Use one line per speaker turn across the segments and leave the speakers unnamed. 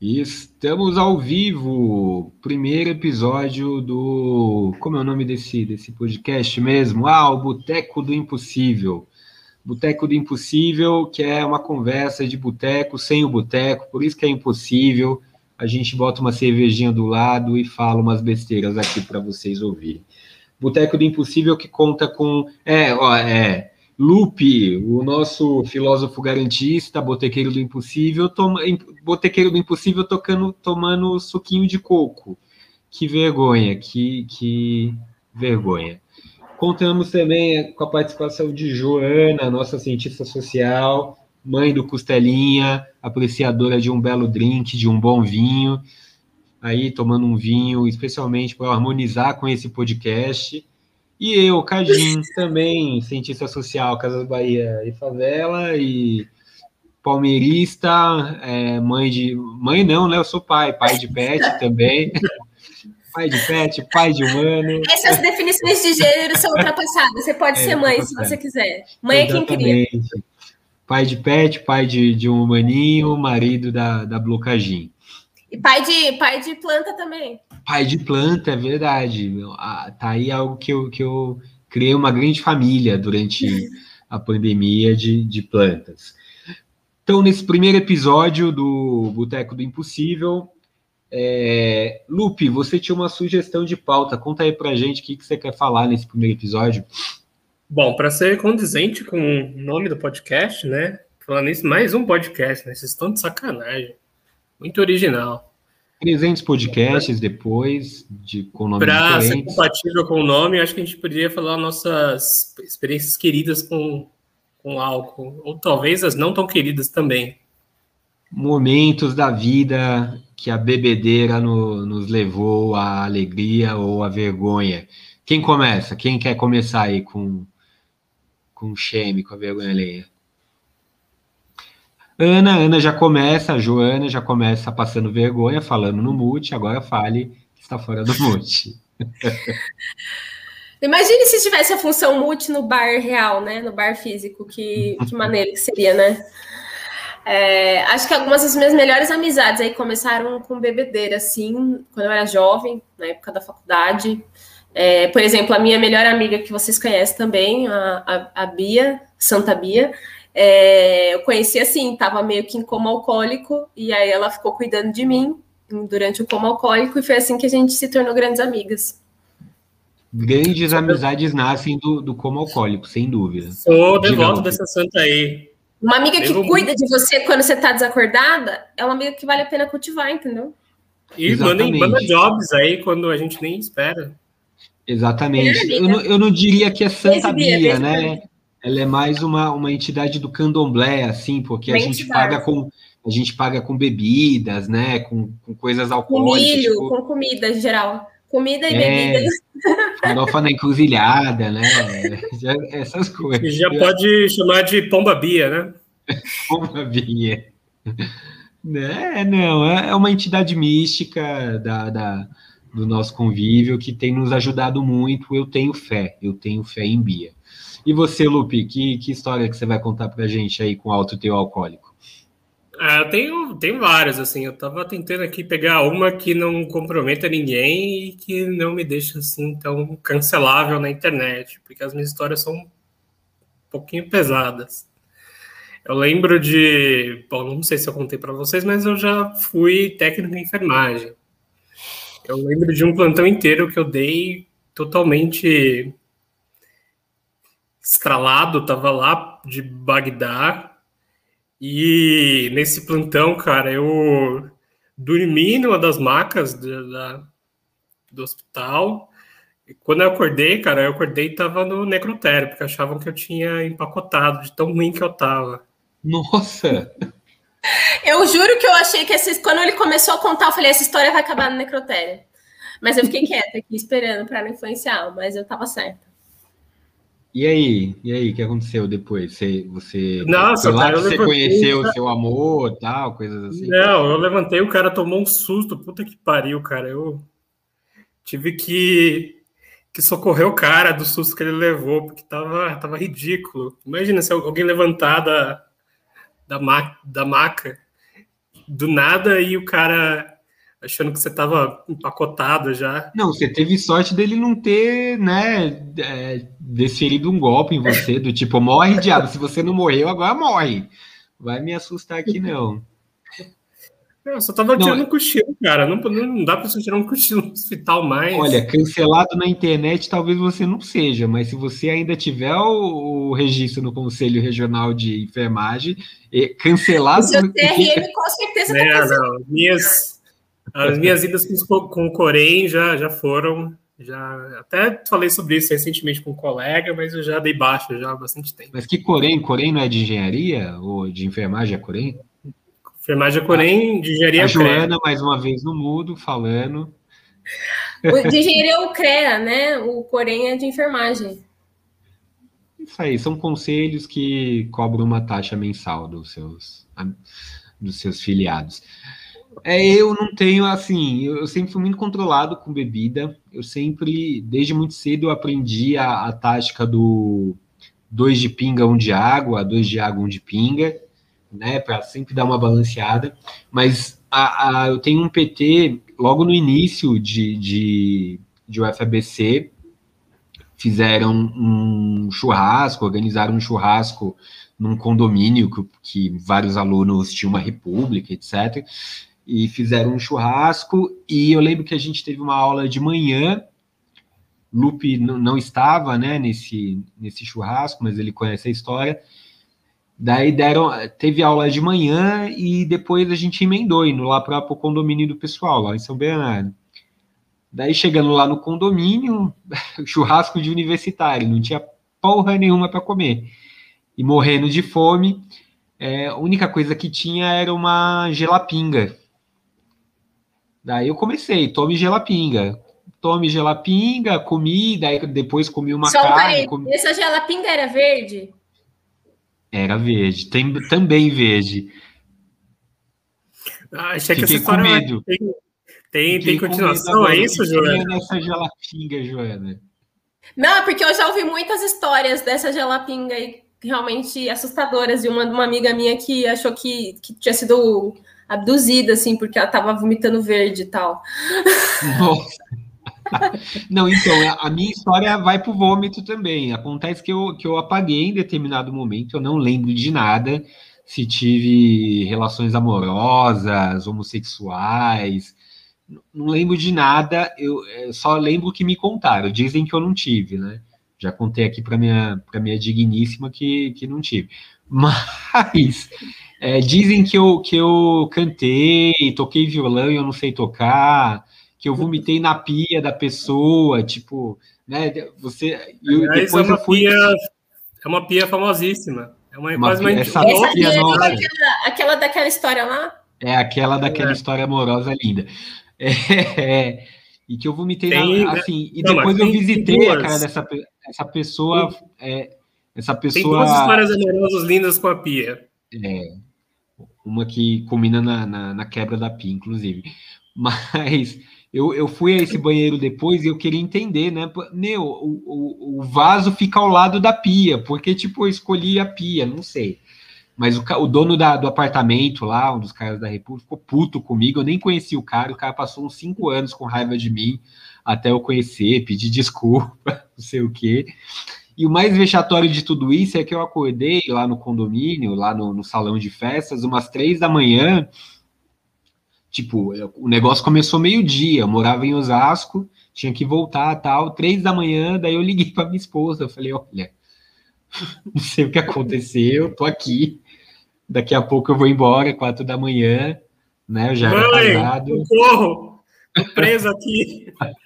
Estamos ao vivo, primeiro episódio do. Como é o nome desse, desse podcast mesmo? Ah, o Boteco do Impossível. Boteco do Impossível, que é uma conversa de boteco sem o boteco, por isso que é impossível. A gente bota uma cervejinha do lado e fala umas besteiras aqui para vocês ouvirem. Boteco do Impossível que conta com. É, ó, é. Lupe, o nosso filósofo garantista, botequeiro do impossível, toma, botequeiro do impossível tocando, tomando suquinho de coco. Que vergonha, que, que vergonha. Contamos também com a participação de Joana, nossa cientista social, mãe do Costelinha, apreciadora de um belo drink, de um bom vinho, aí tomando um vinho, especialmente para harmonizar com esse podcast. E eu, Cadim, também, cientista social, Casas Bahia e Favela, e palmeirista, é, mãe de. Mãe não, né? Eu sou pai, pai de pet também. pai de pet, pai de humano.
Essas definições de gênero são ultrapassadas. Você pode é, ser mãe se você quiser. Mãe Exatamente. é quem cria.
Pai de pet, pai de, de um humaninho, marido da, da Blocagin.
E pai de, pai de planta também.
Pai de planta, é verdade. Tá aí algo que eu, que eu criei uma grande família durante a pandemia de, de plantas. Então, nesse primeiro episódio do Boteco do Impossível, é... Lupe, você tinha uma sugestão de pauta. Conta aí pra gente o que, que você quer falar nesse primeiro episódio.
Bom, para ser condizente com o nome do podcast, né? Falando isso, mais um podcast, né? Vocês estão de sacanagem. Muito original.
300 podcasts depois, de, com
nome Para ser compatível com o nome, acho que a gente poderia falar nossas experiências queridas com, com álcool, ou talvez as não tão queridas também.
Momentos da vida que a bebedeira no, nos levou à alegria ou à vergonha. Quem começa? Quem quer começar aí com, com o shame, com a vergonha alheia? Ana, Ana já começa, a Joana já começa passando vergonha, falando no mute, agora fale que está fora do mute.
Imagine se tivesse a função mute no bar real, né? No bar físico, que, que maneira que seria, né? É, acho que algumas das minhas melhores amizades aí começaram com bebedeira, assim, quando eu era jovem, na época da faculdade. É, por exemplo, a minha melhor amiga que vocês conhecem também, a, a, a Bia, Santa Bia, é, eu conheci assim, estava meio que em coma alcoólico, e aí ela ficou cuidando de mim durante o coma alcoólico, e foi assim que a gente se tornou grandes amigas.
Grandes amizades nascem do, do coma alcoólico, sem dúvida.
Sou devoto dessa santa aí.
Uma amiga que cuida de você quando você está desacordada é uma amiga que vale a pena cultivar, entendeu?
E manda, manda jobs aí quando a gente nem espera.
Exatamente. Eu não, eu não diria que é Santa Bia, né? Ela é mais uma, uma entidade do candomblé, assim, porque a gente paga com a gente paga com bebidas, né? Com, com coisas alcoólicas.
Com milho, tipo... com comida em geral. Comida e é, bebidas.
Farofa na encruzilhada, né? Essas coisas.
Já pode chamar de pomba bia, né?
pomba bia. É, não, é, é uma entidade mística da, da, do nosso convívio que tem nos ajudado muito. Eu tenho fé, eu tenho fé em Bia. E você, Lupe, que, que história que você vai contar pra gente aí com alto teu alcoólico?
Ah, eu tenho, tenho várias, assim, eu tava tentando aqui pegar uma que não comprometa ninguém e que não me deixa, assim, tão cancelável na internet, porque as minhas histórias são um pouquinho pesadas. Eu lembro de, bom, não sei se eu contei para vocês, mas eu já fui técnico em enfermagem. Eu lembro de um plantão inteiro que eu dei totalmente estralado, tava lá de Bagdá. E nesse plantão, cara, eu dormi numa das macas do, da, do hospital. E quando eu acordei, cara, eu acordei e tava no necrotério, porque achavam que eu tinha empacotado, de tão ruim que eu tava.
Nossa!
Eu juro que eu achei que essa, quando ele começou a contar, eu falei, essa história vai acabar no necrotério. Mas eu fiquei quieta aqui, esperando para não influenciar, mas eu tava certa.
E aí? E aí, o que aconteceu depois? Você, você,
Nossa, cara,
você conheceu o seu amor, tal, coisas assim?
Não, eu levantei, o cara tomou um susto, puta que pariu, cara. Eu tive que, que socorrer o cara do susto que ele levou, porque tava, tava ridículo. Imagina se alguém levantar da, da, ma, da maca do nada e o cara achando que você estava empacotado já.
Não, você teve sorte dele não ter, né, é, desferido um golpe em você, do tipo, morre, diabo, se você não morreu, agora morre. Vai me assustar aqui, não.
Eu só tava tirando um cochilo, cara. Não, não dá pra você tirar um cochilo no hospital mais.
Olha, cancelado na internet talvez você não seja, mas se você ainda tiver o, o registro no Conselho Regional de Enfermagem, cancelado. O
seu TRM com certeza tá é,
não, minhas, As minhas idas com, com o Corém já, já foram. Já até falei sobre isso recentemente com um colega, mas eu já dei baixa já há bastante tempo.
Mas que Corém? Corém não é de engenharia ou de enfermagem é Corém?
Enfermagem é Corém, de engenharia
A Joana, mais uma vez no mudo, falando.
O de engenharia é o CREA, né? O Corém é de enfermagem.
Isso aí, são conselhos que cobram uma taxa mensal dos seus, dos seus filiados. É, eu não tenho, assim, eu sempre fui muito controlado com bebida. Eu sempre, desde muito cedo, eu aprendi a, a tática do dois de pinga, um de água, dois de água, um de pinga né, para sempre dar uma balanceada. Mas a, a, eu tenho um PT logo no início de, de, de UFABC, fizeram um churrasco, organizaram um churrasco num condomínio que, que vários alunos tinham uma república, etc. E fizeram um churrasco, e eu lembro que a gente teve uma aula de manhã. Lupe não estava né, nesse, nesse churrasco, mas ele conhece a história. Daí deram, teve aula de manhã e depois a gente emendou indo lá para o condomínio do pessoal, lá em São Bernardo. Daí chegando lá no condomínio, churrasco de universitário, não tinha porra nenhuma para comer. E morrendo de fome, é, a única coisa que tinha era uma gelapinga. Daí eu comecei, tome gelapinga. Tome gelapinga, comi, daí depois comi uma Só carne. Um comi...
Essa gelapinga era verde?
Era verde, tem também verde.
Ah, achei que essa história com medo. tem, tem, tem continuação, é isso, Joana?
nessa gelapinga, Joana.
Não, porque eu já ouvi muitas histórias dessa gelapinga aí, realmente assustadoras, de uma, uma amiga minha que achou que, que tinha sido abduzida, assim, porque ela tava vomitando verde e tal.
Nossa. Não, então, a minha história vai pro vômito também. Acontece que eu, que eu apaguei em determinado momento, eu não lembro de nada. Se tive relações amorosas, homossexuais, não lembro de nada, eu é, só lembro que me contaram. Dizem que eu não tive, né? Já contei aqui para minha, para minha digníssima que, que não tive. Mas é, dizem que eu, que eu cantei, toquei violão e eu não sei tocar que eu vomitei na pia da pessoa, tipo, né? Você.
E Aliás, depois é uma fui... pia, é uma pia famosíssima. É uma, uma quase uma
essa essa pia é aquela, aquela daquela história lá?
É aquela daquela é. história amorosa linda. É, e que eu vomitei tem, na, né? assim, e não, depois eu visitei duas. a cara dessa essa pessoa. É, essa pessoa. Tem
duas histórias amorosas lindas com a pia.
É, uma que combina na, na, na quebra da pia, inclusive. Mas eu, eu fui a esse banheiro depois e eu queria entender, né? Meu, o, o, o vaso fica ao lado da pia, porque, tipo, eu escolhi a pia, não sei. Mas o, o dono da, do apartamento lá, um dos caras da República, ficou puto comigo. Eu nem conheci o cara, o cara passou uns cinco anos com raiva de mim até eu conhecer, pedir desculpa, não sei o quê. E o mais vexatório de tudo isso é que eu acordei lá no condomínio, lá no, no salão de festas, umas três da manhã Tipo, o negócio começou meio-dia, eu morava em Osasco, tinha que voltar tal, três da manhã, daí eu liguei para minha esposa, eu falei, olha, não sei o que aconteceu, tô aqui, daqui a pouco eu vou embora, quatro da manhã, né, eu já
Mãe, era casado. Socorro! Tô preso aqui.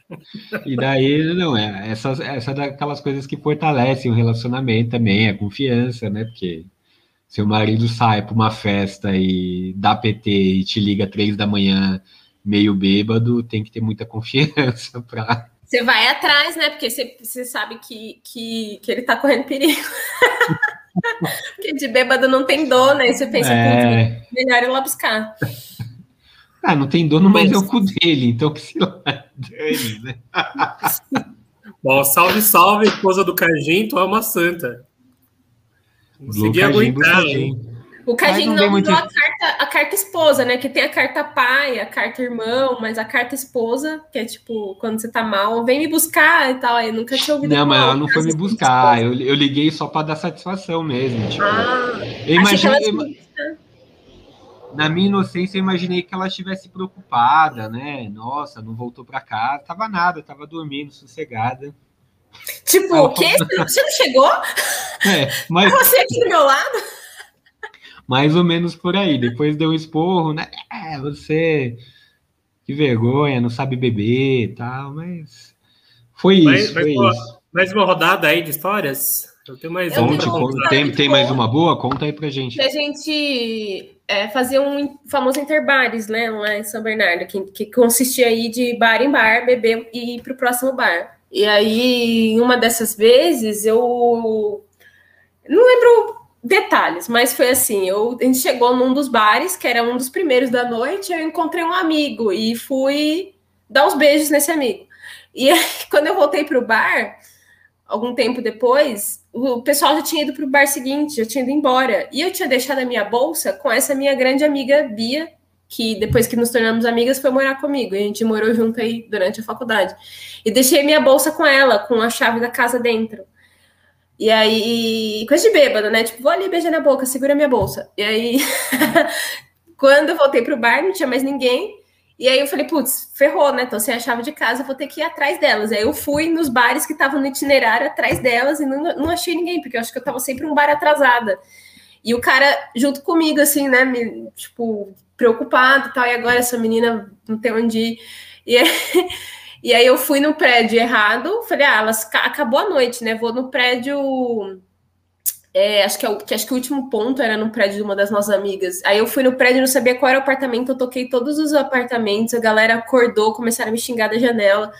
e daí, não, é, essa, essa é daquelas coisas que fortalecem o relacionamento também, a confiança, né, porque seu marido sai para uma festa e dá PT e te liga três da manhã meio bêbado, tem que ter muita confiança para.
Você vai atrás, né? Porque você, você sabe que, que, que ele está correndo perigo. Porque de bêbado não tem dono, né? Você pensa, é... melhor ir lá buscar.
Ah, não tem dono, mas, mas é o cu dele, então que se lá dane, né?
Bom, salve, salve, esposa do Carginto, é uma santa. Consegui aguentar.
O Cadinho não, não muito... a carta, a carta esposa, né? Que tem a carta pai, a carta irmão, mas a carta esposa, que é tipo, quando você tá mal, vem me buscar e tal. Eu nunca tinha ouvido.
Não, mas ela não foi me buscar. Eu, eu liguei só para dar satisfação mesmo. Tipo, ah, eu imaginei. Na minha inocência, eu imaginei que ela estivesse preocupada, né? Nossa, não voltou para casa. Tava nada, tava dormindo, sossegada.
Tipo, o quê? Você não chegou?
É, mas...
você aqui do meu lado?
mais ou menos por aí. Depois deu um esporro, né? É, você. Que vergonha, não sabe beber e tal, mas. Foi mas, isso, foi mas, isso.
Mais uma rodada aí de histórias? Eu tenho mais
uma. Tem, tem mais uma boa? Conta aí pra gente.
A gente é, fazia um famoso interbares, né, lá em São Bernardo, que, que consistia aí de bar em bar, beber e ir pro próximo bar. E aí, uma dessas vezes, eu não lembro detalhes, mas foi assim: eu, a gente chegou num dos bares, que era um dos primeiros da noite, eu encontrei um amigo e fui dar uns beijos nesse amigo. E aí, quando eu voltei para o bar, algum tempo depois, o pessoal já tinha ido para o bar seguinte, já tinha ido embora. E eu tinha deixado a minha bolsa com essa minha grande amiga Bia, que depois que nos tornamos amigas foi morar comigo. E a gente morou junto aí durante a faculdade. E deixei minha bolsa com ela, com a chave da casa dentro. E aí, coisa de bêbado, né? Tipo, vou ali beijar na boca, segura minha bolsa. E aí, quando eu voltei pro bar, não tinha mais ninguém. E aí eu falei, putz, ferrou, né? Tô sem a chave de casa, vou ter que ir atrás delas. Aí eu fui nos bares que estavam no itinerário atrás delas e não, não achei ninguém, porque eu acho que eu tava sempre um bar atrasada. E o cara junto comigo, assim, né? Me, tipo, preocupado e tal. E agora essa menina não tem onde ir. E aí, E aí eu fui no prédio errado, falei, ah, elas acabou a noite, né? Vou no prédio. É, acho, que é o, que, acho que o último ponto era no prédio de uma das nossas amigas. Aí eu fui no prédio, não sabia qual era o apartamento, eu toquei todos os apartamentos, a galera acordou, começaram a me xingar da janela.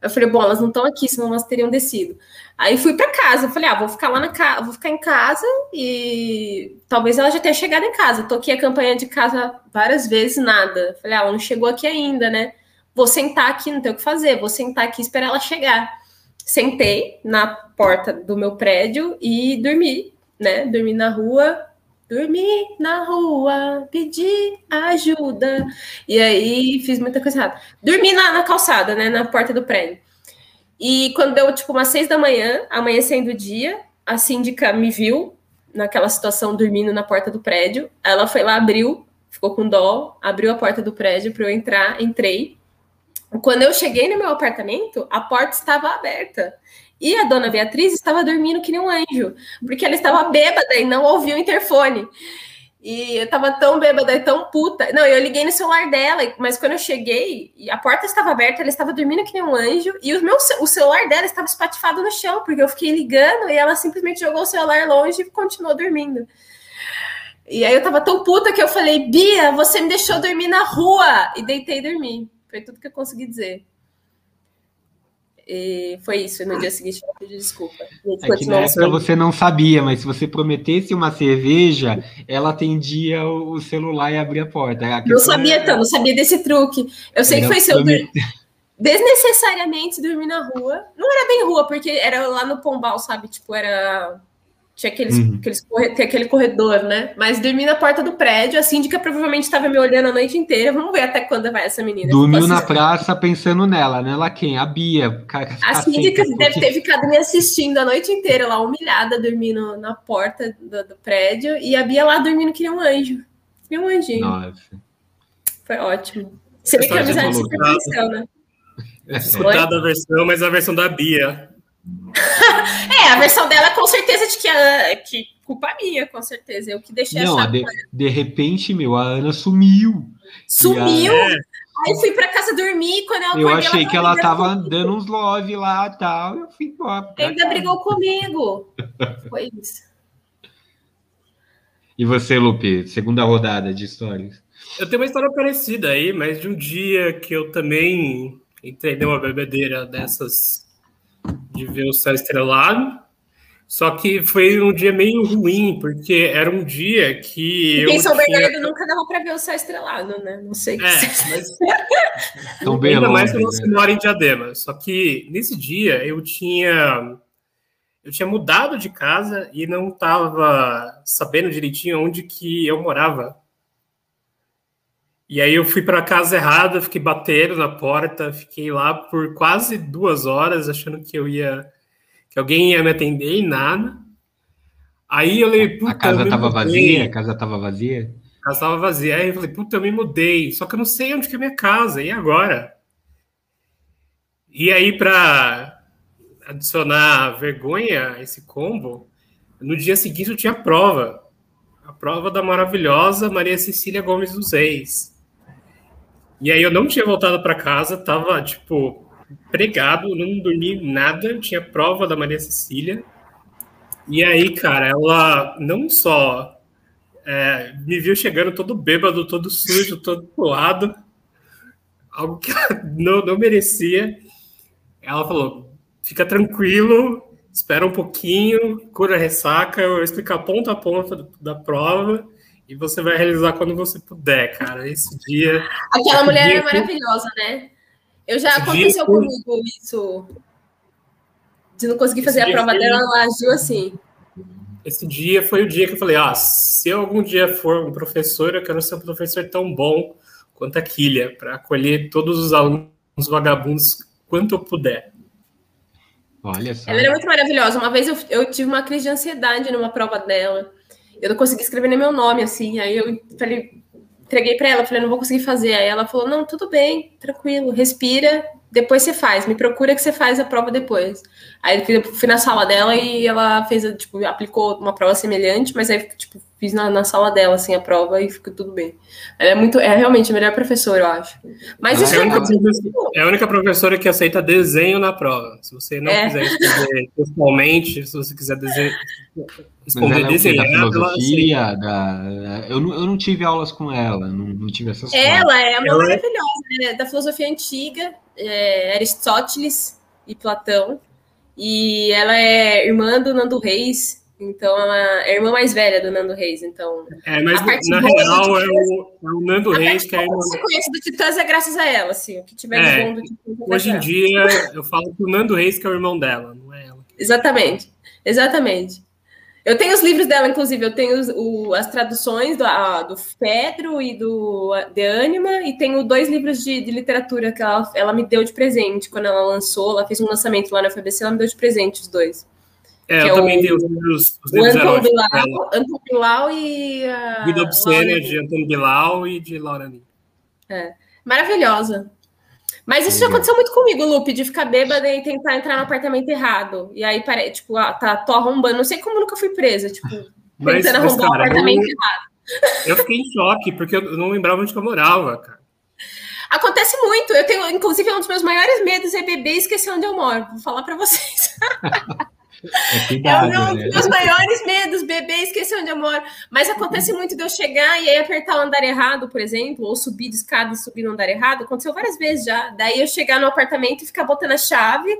Eu falei, bom, elas não estão aqui, senão elas teriam descido. Aí fui para casa, falei, ah, vou ficar lá na casa, vou ficar em casa e talvez ela já tenha chegado em casa. Toquei a campanha de casa várias vezes, nada. Falei, ah, ela não chegou aqui ainda, né? vou sentar aqui, não tenho o que fazer, vou sentar aqui e esperar ela chegar. Sentei na porta do meu prédio e dormi, né? Dormi na rua, dormi na rua, pedi ajuda. E aí fiz muita coisa errada. Dormi na, na calçada, né? Na porta do prédio. E quando deu tipo umas seis da manhã, amanhecendo o dia, a síndica me viu naquela situação dormindo na porta do prédio. Ela foi lá, abriu, ficou com dó, abriu a porta do prédio para eu entrar, entrei. Quando eu cheguei no meu apartamento, a porta estava aberta. E a dona Beatriz estava dormindo que nem um anjo, porque ela estava bêbada e não ouviu o interfone. E eu estava tão bêbada e tão puta. Não, eu liguei no celular dela, mas quando eu cheguei, a porta estava aberta, ela estava dormindo que nem um anjo, e o, meu, o celular dela estava espatifado no chão, porque eu fiquei ligando e ela simplesmente jogou o celular longe e continuou dormindo. E aí eu estava tão puta que eu falei, Bia, você me deixou dormir na rua! E deitei e dormi. Foi tudo que eu consegui dizer. E foi isso. No dia seguinte eu pedi desculpa.
É que na época você não sabia, mas se você prometesse uma cerveja, ela atendia o celular e abria a porta. A
não sabia, era... então, não sabia desse truque. Eu sei era que foi seu. Desnecessariamente dormir na rua. Não era bem rua, porque era lá no Pombal, sabe? Tipo, era tinha aqueles, uhum. aqueles tem aquele corredor, né? Mas dormi na porta do prédio, a síndica provavelmente estava me olhando a noite inteira. Vamos ver até quando vai essa menina.
Dormiu na praça pensando nela, né? Ela quem? A Bia.
A síndica porque... deve ter ficado me assistindo a noite inteira lá, humilhada, dormindo na porta do, do prédio. E a Bia lá dormindo que nem um anjo. Que nem um anjinho. Nossa. Foi ótimo. Você vê que a amizade se né?
Escutada a versão, mas a versão da Bia.
a versão dela com certeza de que, a, que culpa minha, com certeza. Eu que deixei
Não, a de, de repente, meu, a Ana sumiu.
Sumiu? A... Aí fui pra casa dormir, quando
eu Eu achei ela que ela tava comigo. dando uns love lá e tal, eu fui embora.
Ainda brigou comigo. Foi isso.
E você, Lupe, segunda rodada de histórias?
Eu tenho uma história parecida aí, mas de um dia que eu também entrei numa bebedeira dessas de ver o céu estrelado. Só que foi um dia meio ruim, porque era um dia que.
Em São tinha... Bernardo nunca dava para ver o céu estrelado, né? Não sei. É, mas.
Tão bem Ainda longe, mais que você né? mora em Diadema. Só que nesse dia eu tinha. eu tinha mudado de casa e não estava sabendo direitinho onde que eu morava. E aí eu fui para a casa errada, fiquei batendo na porta, fiquei lá por quase duas horas, achando que eu ia que alguém ia me atender e nada. Aí eu falei,
puta, a casa estava vazia, a casa estava vazia.
A casa estava vazia. Aí eu falei, puta, eu me mudei, só que eu não sei onde que é minha casa, e agora? E aí, para adicionar vergonha a esse combo, no dia seguinte eu tinha prova. A prova da maravilhosa Maria Cecília Gomes dos Reis. E aí eu não tinha voltado para casa, tava, tipo, pregado, não dormi nada, tinha prova da Maria Cecília. E aí, cara, ela não só é, me viu chegando todo bêbado, todo sujo, todo suado, algo que ela não, não merecia. Ela falou: fica tranquilo, espera um pouquinho, cura a ressaca, eu vou explicar ponto a ponto da prova e você vai realizar quando você puder, cara. Esse dia.
Aquela mulher dia é maravilhosa, né? Eu já aconteceu comigo isso. De não conseguir fazer a prova foi... dela, ela agiu assim.
Esse dia foi o dia que eu falei: ah, se eu algum dia for um professor, eu quero ser um professor tão bom quanto a Quilha, para acolher todos os alunos vagabundos quanto eu puder.
Olha só.
Ela era muito maravilhosa. Uma vez eu, eu tive uma crise de ansiedade numa prova dela. Eu não consegui escrever nem meu nome, assim. Aí eu falei, entreguei para ela, falei, não vou conseguir fazer. Aí ela falou, não, tudo bem, tranquilo, respira, depois você faz, me procura que você faz a prova depois. Aí eu fui na sala dela e ela fez, tipo, aplicou uma prova semelhante, mas aí, tipo, fiz na, na sala dela, assim, a prova e ficou tudo bem. Ela é muito, é realmente a melhor professora, eu acho. Mas
isso é, a única, é a única professora que aceita desenho na prova. Se você não é. quiser escrever pessoalmente, se você quiser desenhar,
responder desenhar, da filosofia, da, eu, não, eu não tive aulas com ela, não, não tive essas
Ela coisas. é uma ela é maravilhosa, né? da filosofia antiga, é, Aristóteles e Platão. E ela é irmã do Nando Reis, então ela é a irmã mais velha do Nando Reis. Então,
é, mas na real é o, é o, Nando Reis que é a irmã.
você conhece do Titãs é graças a ela, assim. O que tiver
é, bom do Titãs é Hoje em dia, eu falo que o Nando Reis que é o irmão dela, não é ela.
Exatamente, exatamente. Eu tenho os livros dela, inclusive, eu tenho os, o, as traduções do, a, do Pedro e do De Anima, e tenho dois livros de, de, literatura que ela, ela me deu de presente quando ela lançou. Ela fez um lançamento lá na FBC, ela me deu de presente os dois.
É, eu é também o, tenho os livros, os livros
Anton Bilal, Anton Bilal e.
A Vida Obscena de Anton Bilal e de Laura Lee.
É. Maravilhosa. Mas isso já aconteceu muito comigo, Lupe, de ficar bêbada e tentar entrar no apartamento errado. E aí, pare... tipo, ah, tá, tô arrombando. Não sei como nunca fui presa, tipo, mas, tentando arrombar o apartamento eu... errado.
Eu fiquei em choque, porque eu não lembrava onde eu morava, cara.
Acontece muito. Eu tenho, inclusive, um dos meus maiores medos é beber e esquecer onde eu moro. Vou falar para vocês. É, cuidado, é um dos meus maiores medos, beber e esquecer onde eu moro. Mas acontece muito de eu chegar e aí apertar o andar errado, por exemplo, ou subir de escada e subir no andar errado. Aconteceu várias vezes já. Daí eu chegar no apartamento e ficar botando a chave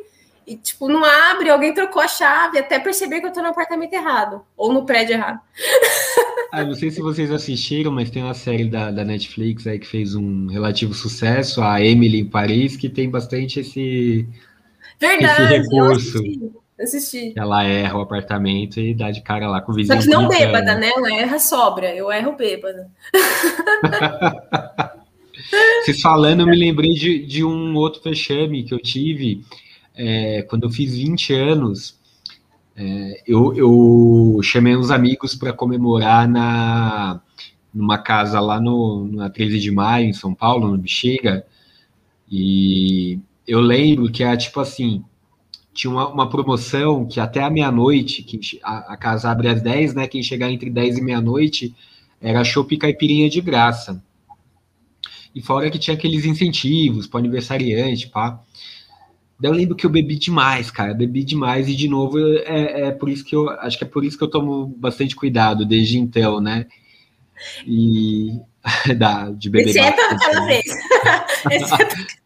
e, tipo, não abre, alguém trocou a chave, até perceber que eu tô no apartamento errado, ou no prédio errado.
Ah, não sei se vocês assistiram, mas tem uma série da, da Netflix aí que fez um relativo sucesso, a Emily em Paris, que tem bastante esse,
Verdade,
esse recurso.
Assisti.
Ela erra o apartamento e dá de cara lá com o vizinho.
Só que não bêbada, né? Ela erra sobra. Eu erro bêbada.
Vocês falando, eu me lembrei de, de um outro fechame que eu tive é, quando eu fiz 20 anos. É, eu, eu chamei uns amigos para comemorar na numa casa lá no, na 13 de maio, em São Paulo, no Bexiga. E eu lembro que era tipo assim: tinha uma, uma promoção que até a meia-noite, que a, a, casa abre às 10, né? Quem chegar entre 10 e meia-noite era chopp caipirinha de graça. E fora que tinha aqueles incentivos para aniversariante, pá. Daí eu lembro que eu bebi demais, cara, bebi demais e de novo é, é por isso que eu acho que é por isso que eu tomo bastante cuidado desde então, né? E da, de beber.
Exceto aquela vez. Exceto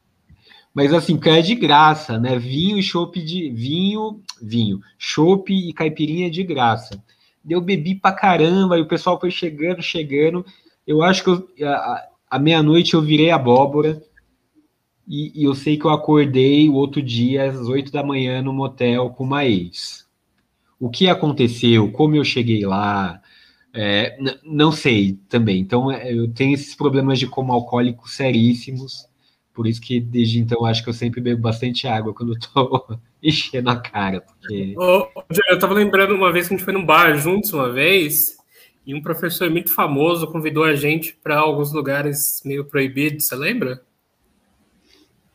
mas assim, que é de graça, né? Vinho e chopp de. Vinho, vinho, chopp e caipirinha de graça. Eu bebi pra caramba, e o pessoal foi chegando, chegando. Eu acho que eu, a, a meia-noite eu virei abóbora. E, e, eu sei que eu acordei o outro dia às oito da manhã no motel com uma ex. o que aconteceu, como eu cheguei lá, é, não sei também. Então, é, eu tenho esses problemas de como alcoólico seríssimos. Por isso que desde então acho que eu sempre bebo bastante água quando estou enchendo a cara. Porque...
eu estava lembrando uma vez que a gente foi num bar juntos uma vez, e um professor muito famoso convidou a gente para alguns lugares meio proibidos, você lembra?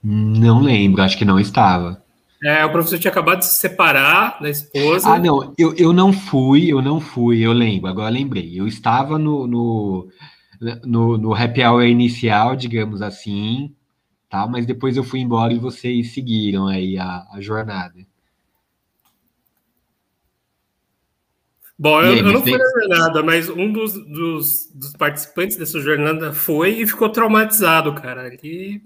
Não lembro, acho que não estava.
É, o professor tinha acabado de se separar da esposa.
Ah, não, eu, eu não fui, eu não fui, eu lembro, agora lembrei. Eu estava no, no, no, no happy hour inicial, digamos assim, tá? mas depois eu fui embora e vocês seguiram aí a, a jornada.
Bom, eu, aí, eu não fui na jornada, mas um dos, dos, dos, participantes dessa jornada foi e ficou traumatizado, cara. Ele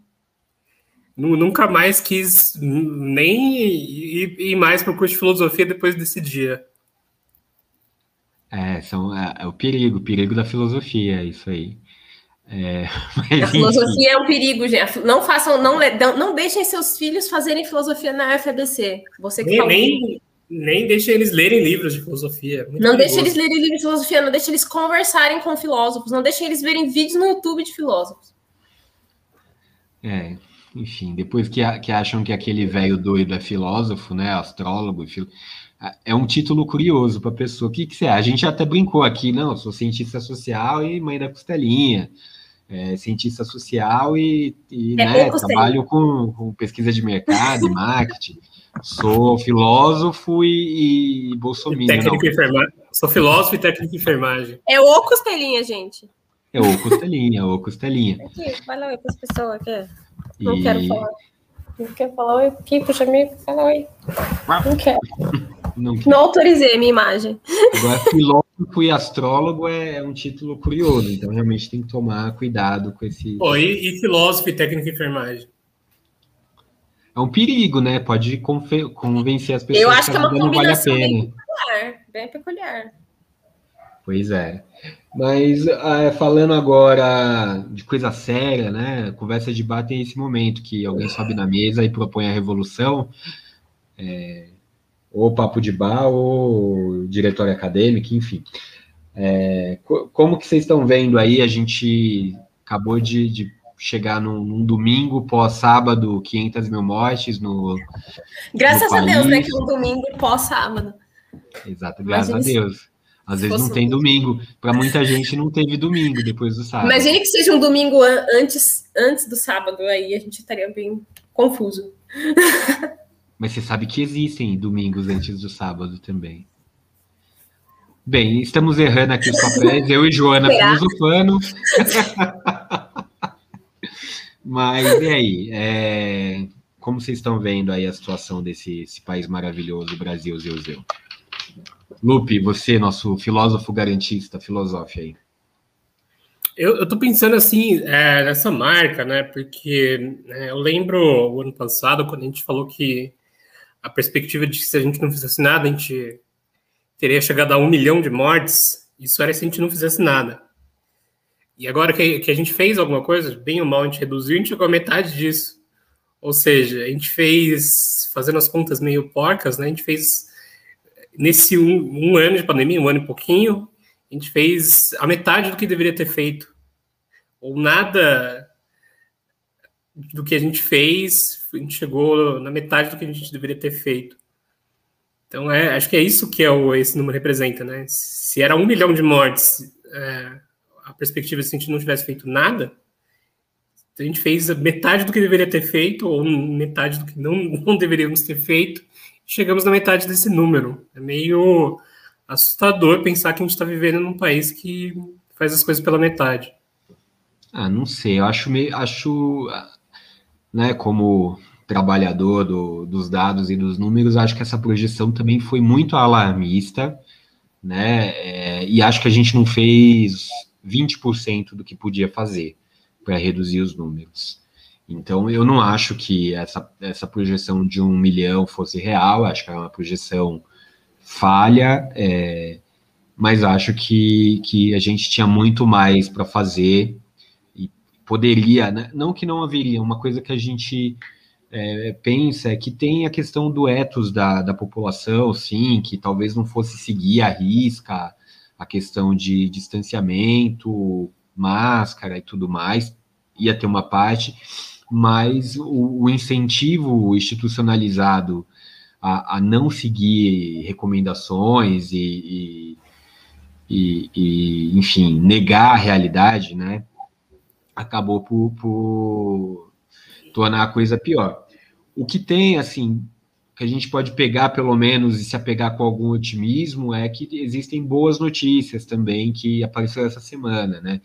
nunca mais quis nem ir, ir mais para o curso de filosofia depois desse dia.
É, são, é, é, o perigo, o perigo da filosofia, é isso aí. É,
mas, a filosofia é um perigo, gente. Não façam, não, não deixem seus filhos fazerem filosofia na UFABC. Você que
nem, tá nem, nem deixem eles lerem livros de filosofia.
Muito não deixem eles lerem livros de filosofia, não deixem eles conversarem com filósofos, não deixem eles verem vídeos no YouTube de filósofos.
É, enfim, depois que, que acham que aquele velho doido é filósofo, né, astrólogo, fil... é um título curioso para a pessoa. O que, que você acha? A gente até brincou aqui, não, sou cientista social e mãe da costelinha. É, cientista social e, e é, né, trabalho com, com, pesquisa de mercado e marketing. Sou filósofo e, e bolsominion.
Técnico enfermagem. Sou filósofo e técnico de enfermagem.
É o costelinha, gente.
É o costelinha, é o costelinha.
Aqui, vai lá para as pessoas aqui. Não e... quero falar. Não quero falar oi aqui, puxa amigo, fala oi. Não quero. Não, não autorizei a minha imagem.
Agora, filósofo e astrólogo é um título curioso, então realmente tem que tomar cuidado com esse.
Pô, e, e filósofo e técnico de enfermagem?
É um perigo, né? Pode convencer as pessoas
Eu acho que, que é uma combinação vale bem peculiar, bem peculiar.
Pois é. Mas é, falando agora de coisa séria, né? Conversa de bar tem esse momento que alguém sobe na mesa e propõe a revolução, é, ou papo de bar, ou diretório acadêmico, enfim. É, como que vocês estão vendo aí? A gente acabou de, de chegar num, num, domingo pós-sábado, 500 mil mortes no.
Graças no a Deus, né? Que é um domingo pós-sábado.
Exato, graças a Deus. Às vezes não tem domingo. Para muita gente não teve domingo depois do sábado.
Imagine que seja um domingo antes, antes do sábado, aí a gente estaria bem confuso.
Mas você sabe que existem domingos antes do sábado também. Bem, estamos errando aqui os papéis, eu e Joana filosofando. Mas e aí? É... Como vocês estão vendo aí a situação desse país maravilhoso, Brasil, Zeu, Lupe, você, nosso filósofo garantista, filosofe aí.
Eu, eu tô pensando assim, é, nessa marca, né? Porque é, eu lembro o ano passado, quando a gente falou que a perspectiva de que se a gente não fizesse nada, a gente teria chegado a um milhão de mortes. Isso era se a gente não fizesse nada. E agora que, que a gente fez alguma coisa, bem ou mal, a gente reduziu, a gente chegou a metade disso. Ou seja, a gente fez, fazendo as contas meio porcas, né? A gente fez nesse um, um, ano de pandemia, um ano e pouquinho, a gente fez a metade do que deveria ter feito. Ou nada do que a gente fez, a gente chegou na metade do que a gente deveria ter feito. Então, é, acho que é isso que é o, esse número representa, né? Se era um milhão de mortes, é, a perspectiva é se a gente não tivesse feito nada, a gente fez metade do que deveria ter feito, ou metade do que não, não deveríamos ter feito, chegamos na metade desse número. É meio assustador pensar que a gente está vivendo num país que faz as coisas pela metade.
Ah, não sei, eu acho meio, acho, né, como trabalhador do, dos dados e dos números, acho que essa projeção também foi muito alarmista, né, é, e acho que a gente não fez 20% do que podia fazer para reduzir os números. Então, eu não acho que essa, essa projeção de um milhão fosse real, acho que é uma projeção falha, é, mas acho que, que a gente tinha muito mais para fazer poderia, né? não que não haveria, uma coisa que a gente é, pensa é que tem a questão do ethos da, da população, sim, que talvez não fosse seguir a risca, a questão de distanciamento, máscara e tudo mais, ia ter uma parte, mas o, o incentivo institucionalizado a, a, não seguir recomendações e, e, e, e, enfim, negar a realidade, né, acabou por, por tornar a coisa pior. O que tem, assim, que a gente pode pegar pelo menos e se apegar com algum otimismo é que existem boas notícias também que apareceram essa semana, né?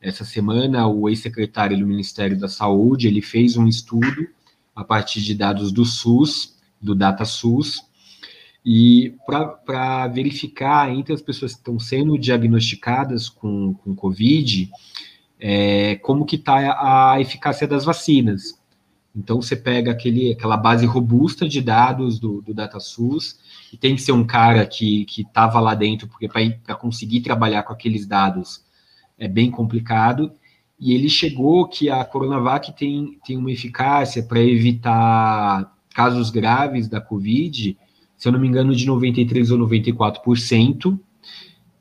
Essa semana o ex-secretário do Ministério da Saúde ele fez um estudo a partir de dados do SUS, do DataSUS, e para verificar entre as pessoas que estão sendo diagnosticadas com, com Covid, é, como que está a eficácia das vacinas. Então você pega aquele, aquela base robusta de dados do, do DataSUS, e tem que ser um cara que estava lá dentro, porque para conseguir trabalhar com aqueles dados é bem complicado. E ele chegou que a Coronavac tem, tem uma eficácia para evitar casos graves da Covid, se eu não me engano, de 93% ou 94%,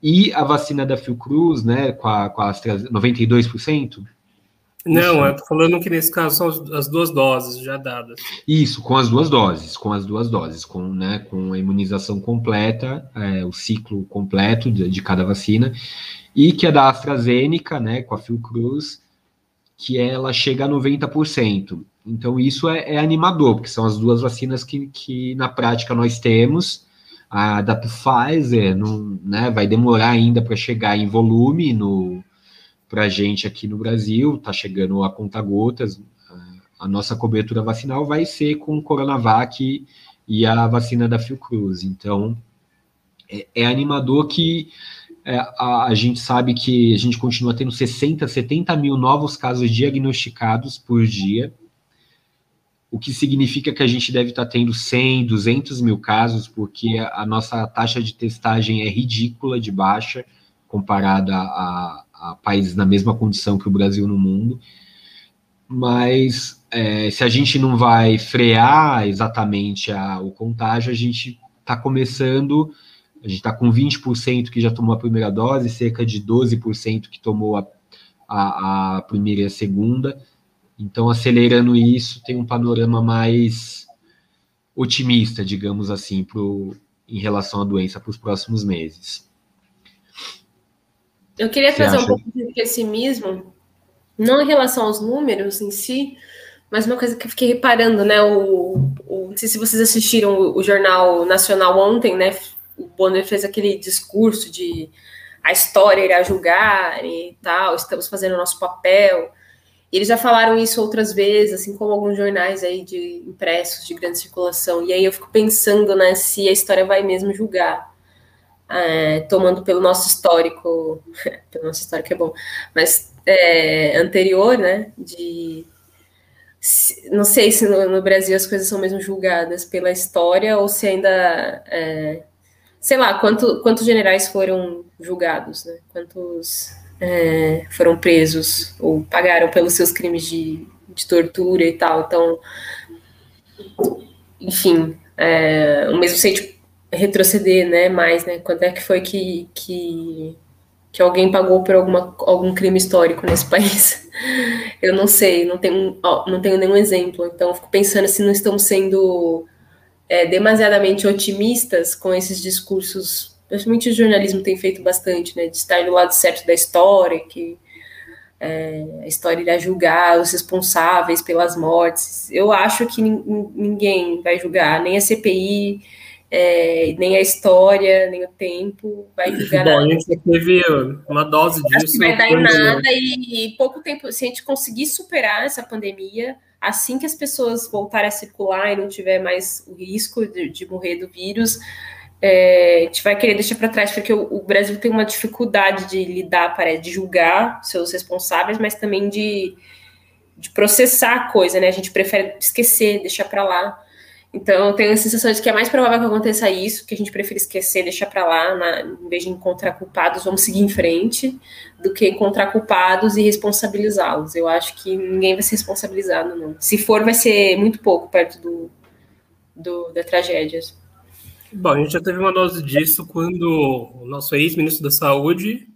e a vacina da Fiocruz, né, com a, com a Astra, 92%,
não, eu tô falando que nesse caso são as duas doses já dadas.
Isso, com as duas doses, com as duas doses, com, né, com a imunização completa, é, o ciclo completo de, de, cada vacina, e que é da AstraZeneca, né, com a Fiocruz, que ela chega a 90%. Então isso é, é animador, porque são as duas vacinas que, que na prática nós temos. A da Pfizer não, né, vai demorar ainda para chegar em volume no, para a gente aqui no Brasil, está chegando a conta-gotas, a nossa cobertura vacinal vai ser com o Coronavac e a vacina da Fiocruz. Então, é, é animador que é, a, a, gente sabe que a gente continua tendo 60, 70 mil novos casos diagnosticados por dia, o que significa que a gente deve estar tá tendo 100, 200 mil casos, porque a, nossa taxa de testagem é ridícula de baixa comparada a, a países na mesma condição que o Brasil no mundo. Mas é, se a gente não vai frear exatamente a, o contágio, a gente está começando, a gente está com 20% que já tomou a primeira dose, cerca de 12% que tomou a, a, a primeira e a segunda. Então, acelerando isso, tem um panorama mais otimista, digamos assim, pro, em relação à doença para os próximos meses.
Eu queria trazer um pouco de pessimismo, não em relação aos números em si, mas uma coisa que eu fiquei reparando, né? O, o não sei se vocês assistiram o, o, Jornal Nacional ontem, né? O Bonner fez aquele discurso de a história irá julgar e tal, estamos fazendo o nosso papel. Eles já falaram isso outras vezes, assim como alguns jornais aí de impressos de grande circulação. E aí eu fico pensando, né, se a história vai mesmo julgar é, tomando pelo nosso histórico, pelo nosso histórico é bom, mas é, anterior, né, de não sei se no, no, Brasil as coisas são mesmo julgadas pela história ou se ainda é, sei lá quanto, quantos generais foram julgados, né? Quantos é, foram presos ou pagaram pelos seus crimes de, de tortura e tal. Então, enfim, é, o mesmo tipo, retroceder, né, mais, né, quando é que foi que, que, que alguém pagou por alguma, algum crime histórico nesse país? Eu não sei, não tenho, ó, não tenho nenhum exemplo, então fico pensando se não estamos sendo é, demasiadamente otimistas com esses discursos, principalmente o jornalismo tem feito bastante, né, de estar do lado certo da história, que é, a história irá julgar os responsáveis pelas mortes. Eu acho que ninguém vai julgar, nem a CPI, é, nem a história, nem o tempo vai julgar
Bom, nada. a gente teve uma dose disso. Acho
que vai dar em nada e, e, pouco tempo, se a gente conseguir superar essa pandemia, assim que as pessoas voltarem a circular e não tiver mais o risco de, de morrer do vírus, é, a gente vai querer deixar para trás, porque o, o, Brasil tem uma dificuldade de lidar, parece, de julgar seus responsáveis, mas também de, de processar a coisa, né? A gente prefere esquecer, deixar para lá. Então, eu tenho a sensação de que é mais provável que aconteça isso, que a gente prefere esquecer, deixar para lá, na, em vez de encontrar culpados, vamos seguir em frente, do que encontrar culpados e responsabilizá-los. Eu acho que ninguém vai ser responsabilizado, não. Se for, vai ser muito pouco perto do, do da tragédia.
Bom, a gente já teve uma dose disso quando o nosso ex-ministro da Saúde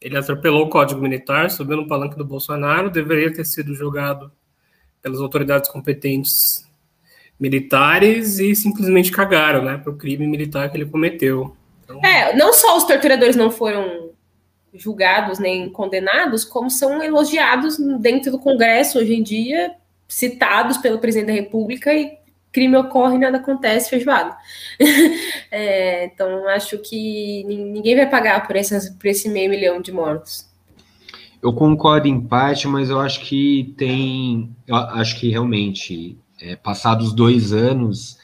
ele atropelou o Código Militar, subiu no palanque do Bolsonaro, deveria ter sido julgado pelas autoridades competentes militares e simplesmente cagaram, né, para o crime militar que ele cometeu.
Então... É, não só os torturadores não foram julgados nem condenados, como são elogiados dentro do Congresso hoje em dia, citados pelo presidente da República e crime ocorre nada acontece, feijoado. é, então, acho que ninguém vai pagar por, essas, por esse meio milhão de mortos.
Eu concordo em parte, mas eu acho que tem. Acho que realmente, é, passados dois anos,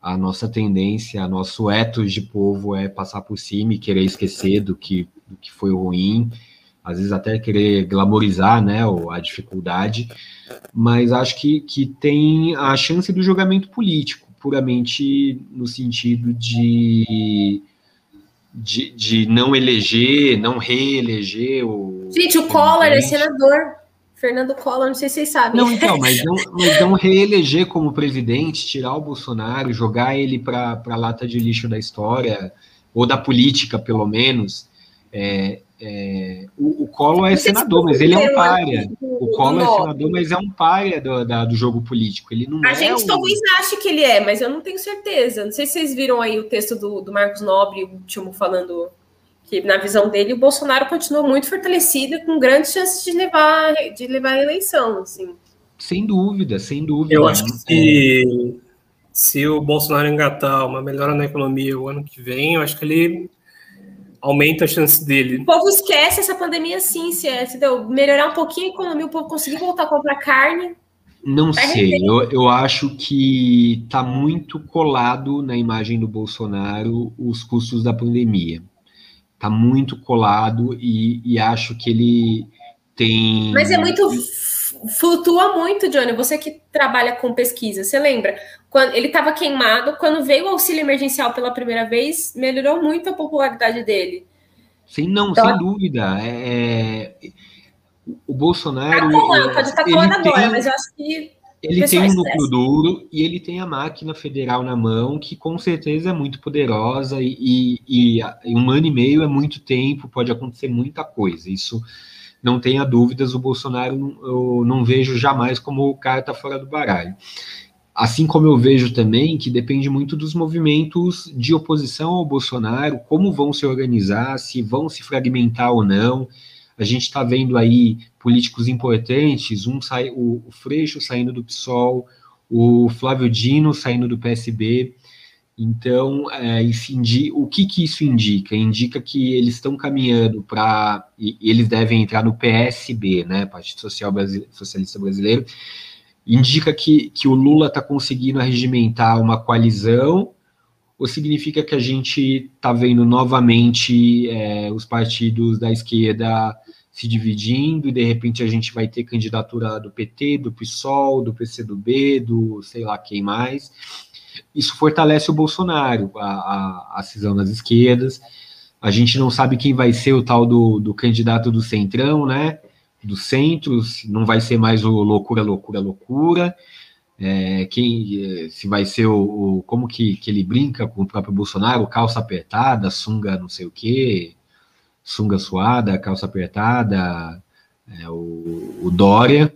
a nossa tendência, nosso ethos de povo é passar por cima e querer esquecer do que, do que foi ruim às vezes até querer glamorizar né, a dificuldade, mas acho que, que tem a chance do julgamento político, puramente no sentido de, de, de não eleger, não reeleger o.
Gente, o Collor é senador. Fernando Collor, não sei se vocês sabem.
Não, então, mas não, mas não reeleger como presidente, tirar o Bolsonaro, jogar ele para a lata de lixo da história, ou da política, pelo menos. É, é, o, o Collor é senador, mas ele é um párea. O Collor é senador, mas é um párea do, da, do jogo político. Ele não
a
é
gente um... talvez ache que ele é, mas eu não tenho certeza. Não sei se vocês viram aí o texto do, do Marcos Nobre, o último, falando que, na visão dele, o Bolsonaro continua muito fortalecido, com grandes chances de levar, de levar a eleição. Assim.
Sem dúvida, sem dúvida.
Eu acho que se, se o Bolsonaro engatar uma melhora na economia o ano que vem, eu acho que ele aumenta a chance dele.
O povo esquece essa pandemia sim, se é, entendeu? Melhorar um pouquinho a economia, o povo conseguir voltar a comprar carne.
Não sei, eu, eu acho que está muito colado na imagem do Bolsonaro os custos da pandemia. Está muito colado e, e acho que ele tem.
Mas é muito flutua muito, Johnny. Você que trabalha com pesquisa, você lembra? Quando ele estava queimado, quando veio o auxílio emergencial pela primeira vez, melhorou muito a popularidade dele.
Sim, não, então, sem dúvida. É, é... O Bolsonaro.
Tá colando, pode estar colando agora, tem, mas eu acho que.
Ele tem um núcleo duro e ele tem a máquina federal na mão, que com certeza é muito poderosa, e, e, e um ano e meio é muito tempo, pode acontecer muita coisa. Isso não tenha dúvidas, o Bolsonaro eu não vejo jamais como o cara está fora do baralho. Assim como eu vejo também que depende muito dos movimentos de oposição ao Bolsonaro, como vão se organizar, se vão se fragmentar ou não. A gente está vendo aí políticos importantes, um sai, o, Freixo saindo do PSOL, o Flávio Dino saindo do PSB. Então, é, o que, que isso indica? Indica que eles estão caminhando para. Eles devem entrar no PSB, né? Partido Social Socialista Brasileiro. Indica que, que o Lula está conseguindo regimentar uma coalizão, ou significa que a gente está vendo novamente é, os partidos da esquerda se dividindo e de repente a gente vai ter candidatura do PT, do PSOL, do PCdoB, do sei lá quem mais isso fortalece o Bolsonaro, a, a, a cisão das esquerdas. A gente não sabe quem vai ser o tal do, do candidato do centrão, né? Do centro, não vai ser mais o loucura, loucura, loucura. É, quem se vai ser o, o, como que, que ele brinca com o próprio Bolsonaro, calça apertada, sunga não sei o que, sunga suada, calça apertada, é, o, o Dória.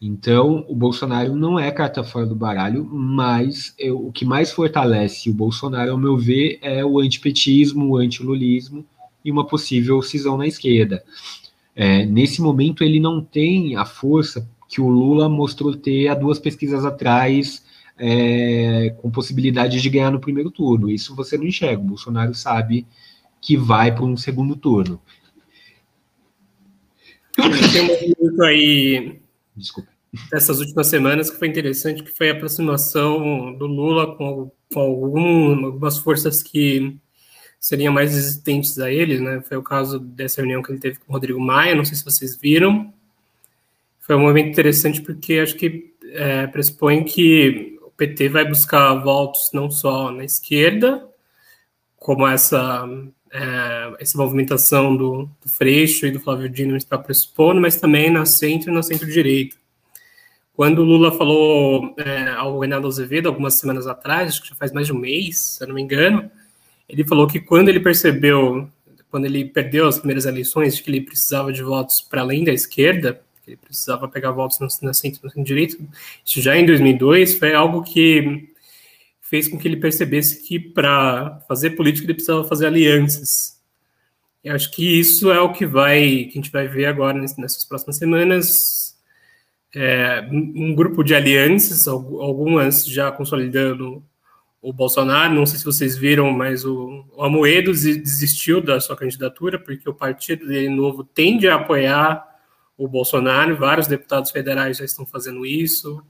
Então, o Bolsonaro não é carta fora do baralho, mas eu, o que mais fortalece o Bolsonaro, ao meu ver, é o antipetismo, o antilulismo e uma possível cisão na esquerda. É, nesse momento, ele não tem a força que o Lula mostrou ter há duas pesquisas atrás, é, com possibilidade de ganhar no primeiro turno. Isso você não enxerga. O Bolsonaro sabe que vai para um segundo turno.
Tem um movimento aí Desculpa. Dessas últimas semanas que foi interessante, que foi a aproximação do Lula com, com algumas forças que seriam mais resistentes a ele, né? Foi o caso dessa reunião que ele teve com o Rodrigo Maia, não sei se vocês viram. Foi um momento interessante porque acho que é, pressupõe que PT vai buscar votos não só na esquerda, como essa, é, essa movimentação do, do Freixo e do Flávio Dino está pressupondo, mas também na centro e na centro-direita. Quando o Lula falou é, ao Reinaldo Azevedo, algumas semanas atrás, acho que já faz mais de um mês, se eu não me engano, ele falou que quando ele percebeu, quando ele perdeu as primeiras eleições, que ele precisava de votos para além da esquerda, que ele precisava pegar votos na, na centro no direito, isso já em 2002 foi algo que fez com que ele percebesse que para fazer política ele precisava fazer alianças. Eu acho que isso é o que vai, que a gente vai ver agora nessas próximas semanas, é, um grupo de alianças, algumas já consolidando o Bolsonaro. Não sei se vocês viram, mas o, o Amoedo desistiu da sua candidatura porque o partido dele novo tende a apoiar o Bolsonaro. Vários deputados federais já estão fazendo isso.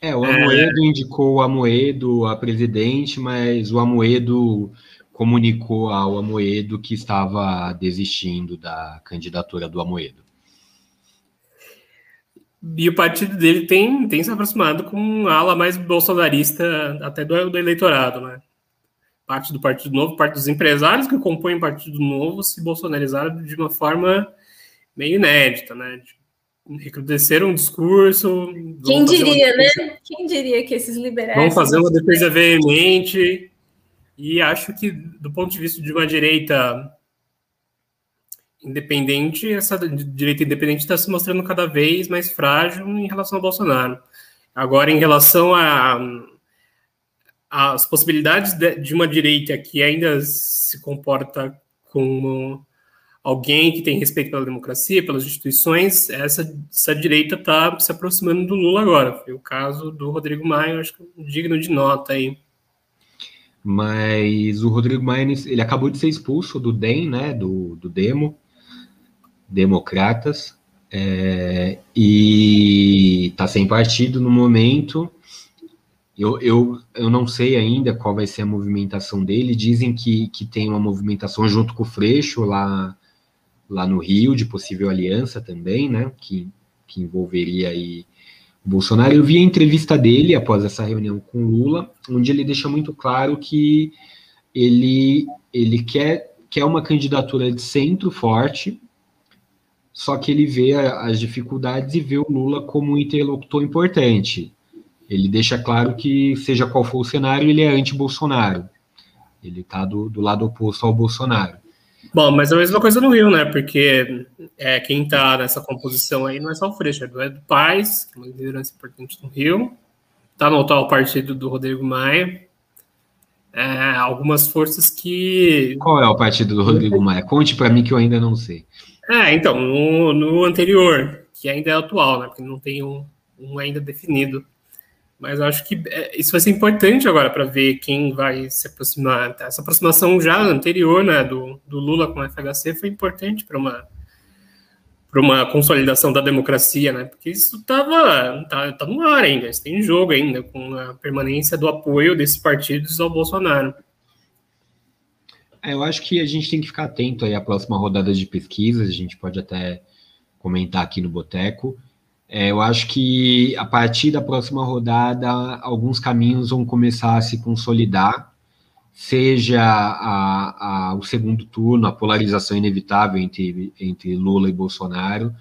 É, o Amoedo é... indicou o Amoedo a presidente, mas o Amoedo comunicou ao Amoedo que estava desistindo da candidatura do Amoedo.
E o partido dele tem, tem se aproximado com uma ala mais bolsonarista até do, do eleitorado, né? Parte do Partido Novo, parte dos empresários que compõem o Partido Novo se bolsonarizaram de uma forma meio inédita, né? recrudesceram um discurso.
Quem diria, né? Quem diria que esses liberais.
Vão fazer uma defesa veemente. E acho que, do ponto de vista de uma direita independente, essa direita independente está se mostrando cada vez mais frágil em relação ao Bolsonaro. Agora, em relação as possibilidades de, de uma direita que ainda se comporta como alguém que tem respeito pela democracia, pelas instituições, essa, essa direita está se aproximando do Lula agora. Foi o caso do Rodrigo Maia, acho que é digno de nota aí.
Mas o Rodrigo Maia, ele acabou de ser expulso do DEM, né, do, do Demo, democratas é, e está sem partido no momento. Eu, eu, eu não sei ainda qual vai ser a movimentação dele. Dizem que, que tem uma movimentação junto com o Freixo lá, lá no Rio, de possível aliança também, né? Que, que envolveria aí o Bolsonaro. Eu vi a entrevista dele após essa reunião com Lula, onde ele deixa muito claro que ele, ele quer, quer uma candidatura de centro forte, só que ele vê as dificuldades e vê o Lula como um interlocutor importante. Ele deixa claro que, seja qual for o cenário, ele é anti-Bolsonaro. Ele está do, do lado oposto ao Bolsonaro.
Bom, mas é a mesma coisa no Rio, né? Porque é, quem está nessa composição aí não é só o Freixo, é do Paz, que é uma liderança importante no Rio, está no atual partido do Rodrigo Maia, é, algumas forças que.
Qual é o partido do Rodrigo Maia? Conte para mim que eu ainda não sei.
É, então, no, no anterior, que ainda é atual, né? Porque não tem um, um ainda definido. Mas acho que é, isso vai ser importante agora para ver quem vai se aproximar. Essa aproximação já anterior, né, do, do Lula com o FHC foi importante para uma para uma consolidação da democracia, né? Porque isso estava tá, tá no ar ainda, isso tem em jogo ainda com a permanência do apoio desses partidos ao Bolsonaro.
É, eu acho que a gente tem que ficar atento aí à próxima rodada de pesquisas, a gente pode até comentar aqui no Boteco. É, eu acho que a partir da próxima rodada, alguns caminhos vão começar a se consolidar, seja a, a, o segundo turno, a polarização inevitável entre, entre Lula e Bolsonaro,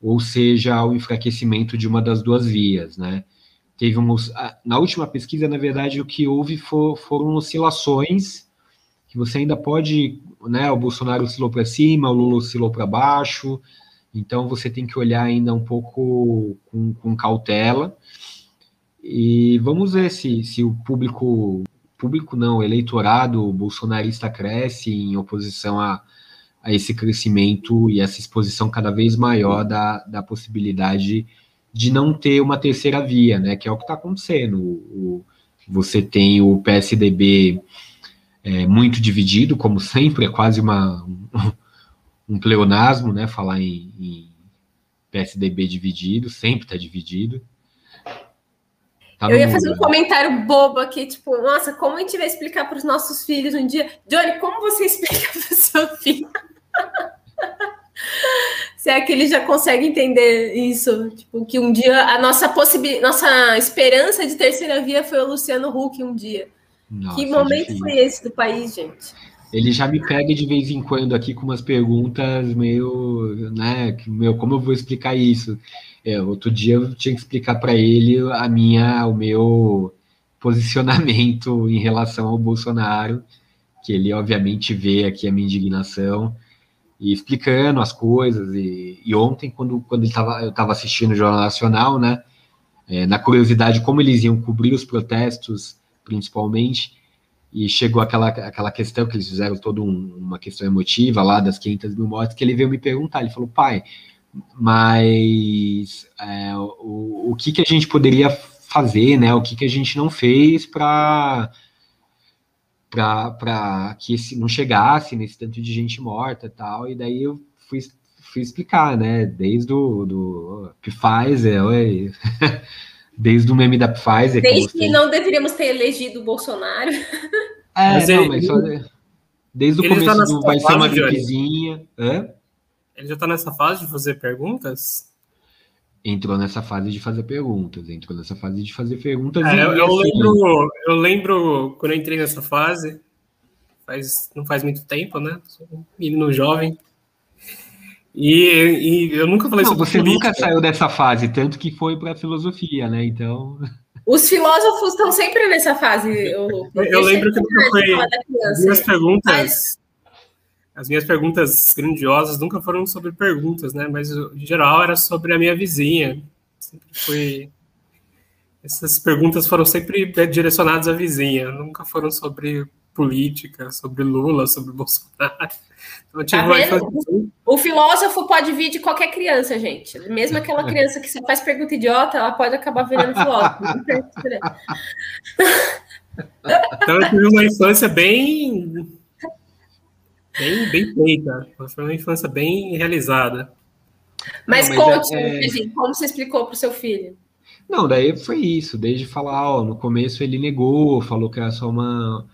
ou seja, o enfraquecimento de uma das duas vias, né? Teve na última pesquisa, na verdade, o que houve for, foram oscilações que você ainda pode, né, o Bolsonaro oscilou para cima, o Lula oscilou para baixo, então você tem que olhar ainda um pouco com, com cautela. E vamos ver se, se o público, público não, eleitorado bolsonarista cresce em oposição a, a esse crescimento e essa exposição cada vez maior da, da possibilidade de não ter uma terceira via, né? Que é o que está acontecendo. O, você tem o PSDB é, muito dividido, como sempre, é quase uma, um, um pleonasmo, né? Falar em, em PSDB dividido, sempre está dividido.
Tá eu ia fazer um comentário bobo aqui, tipo, nossa, como a gente vai explicar para os nossos filhos um dia? Johnny, como você explica para o seu filho? se é que ele já consegue entender isso, tipo, que um dia a nossa possibilidade, nossa esperança de terceira via foi o Luciano Huck um dia. Nossa, que momento foi esse do país, gente?
Ele já me pega de vez em quando aqui com umas perguntas meio, né, meu, como eu vou explicar isso? É, outro dia eu tinha que explicar para ele a minha, o meu posicionamento em relação ao Bolsonaro, que ele obviamente vê aqui a minha indignação e explicando as coisas. E, e ontem, quando, quando ele tava, eu estava assistindo o Jornal Nacional, né, é, na curiosidade como eles iam cobrir os protestos, principalmente, e chegou aquela, aquela questão que eles fizeram toda um, uma questão emotiva lá das 500 mil mortes, que ele veio me perguntar, ele falou, pai, mas é, o, o que, que a gente poderia fazer, né, o que, que a gente não fez para para que esse não chegasse nesse tanto de gente morta tal, e daí eu fui, fui explicar, né, desde o do Pfizer, oi, desde o meme da Pfizer.
Desde que, que não deveríamos ter elegido o Bolsonare.
É, mas não, ele, mas só, desde o tá começo tá do vai ser uma gripezinha.
Ele já está nessa fase de fazer perguntas?
entrou nessa fase de fazer perguntas, entrou nessa fase de fazer perguntas.
É, eu, eu lembro, eu lembro quando eu entrei nessa fase, faz, não faz muito tempo, né? Sou um menino jovem. E, e eu nunca falei
não, sobre Você política. nunca saiu dessa fase, tanto que foi para filosofia, né? Então.
Os filósofos estão sempre nessa fase.
Eu, eu lembro que nunca foi. Minhas perguntas. Mas as minhas perguntas grandiosas nunca foram sobre perguntas, né? Mas em geral era sobre a minha vizinha. Sempre foi. Essas perguntas foram sempre direcionadas à vizinha, nunca foram sobre política, sobre Lula, sobre Bolsonaro.
Então, tá O filósofo pode vir de qualquer criança, gente. Mesmo aquela criança que só faz pergunta idiota, ela pode acabar virando filósofo.
então eu tive uma infância bem bem, bem feita. Foi uma infância bem realizada.
Mas, Não, mas conte, é, é... como você explicou para o seu filho?
Não, daí foi isso, desde falar, ó, no começo ele negou, falou que era só uma,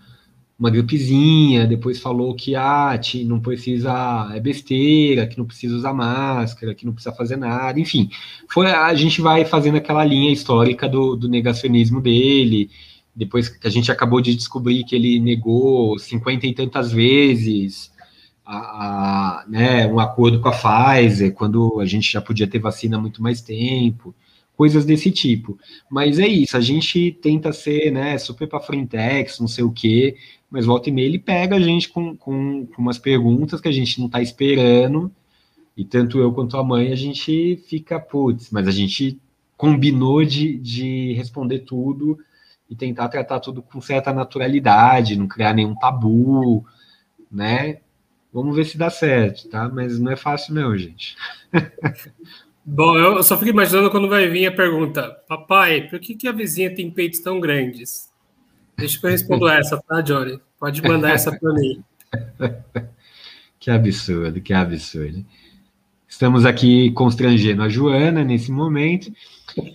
uma gripezinha, depois falou que ah, não precisa, é besteira, que não precisa usar máscara, que não precisa fazer nada, enfim, foi a gente vai fazendo aquela linha histórica do, do negacionismo dele, depois que a gente acabou de descobrir que ele negou cinquenta e tantas vezes, a, a, né, um acordo com a Pfizer, quando a gente já podia ter vacina há muito mais tempo, coisas desse tipo. Mas é isso, a gente tenta ser né, super para frentex, não sei o quê, mas volta e meia ele pega a gente com, com, com umas perguntas que a gente não está esperando, e tanto eu quanto a mãe a gente fica, putz, mas a gente combinou de, de responder tudo e tentar tratar tudo com certa naturalidade, não criar nenhum tabu, né? Vamos ver se dá certo, tá? Mas não é fácil, não, gente.
Bom, eu só fico imaginando quando vai vir a pergunta: Papai, por que, que a vizinha tem peitos tão grandes? Deixa que eu respondo essa, tá, Johnny? Pode mandar essa para mim.
Que absurdo, que absurdo. Estamos aqui constrangendo a Joana nesse momento.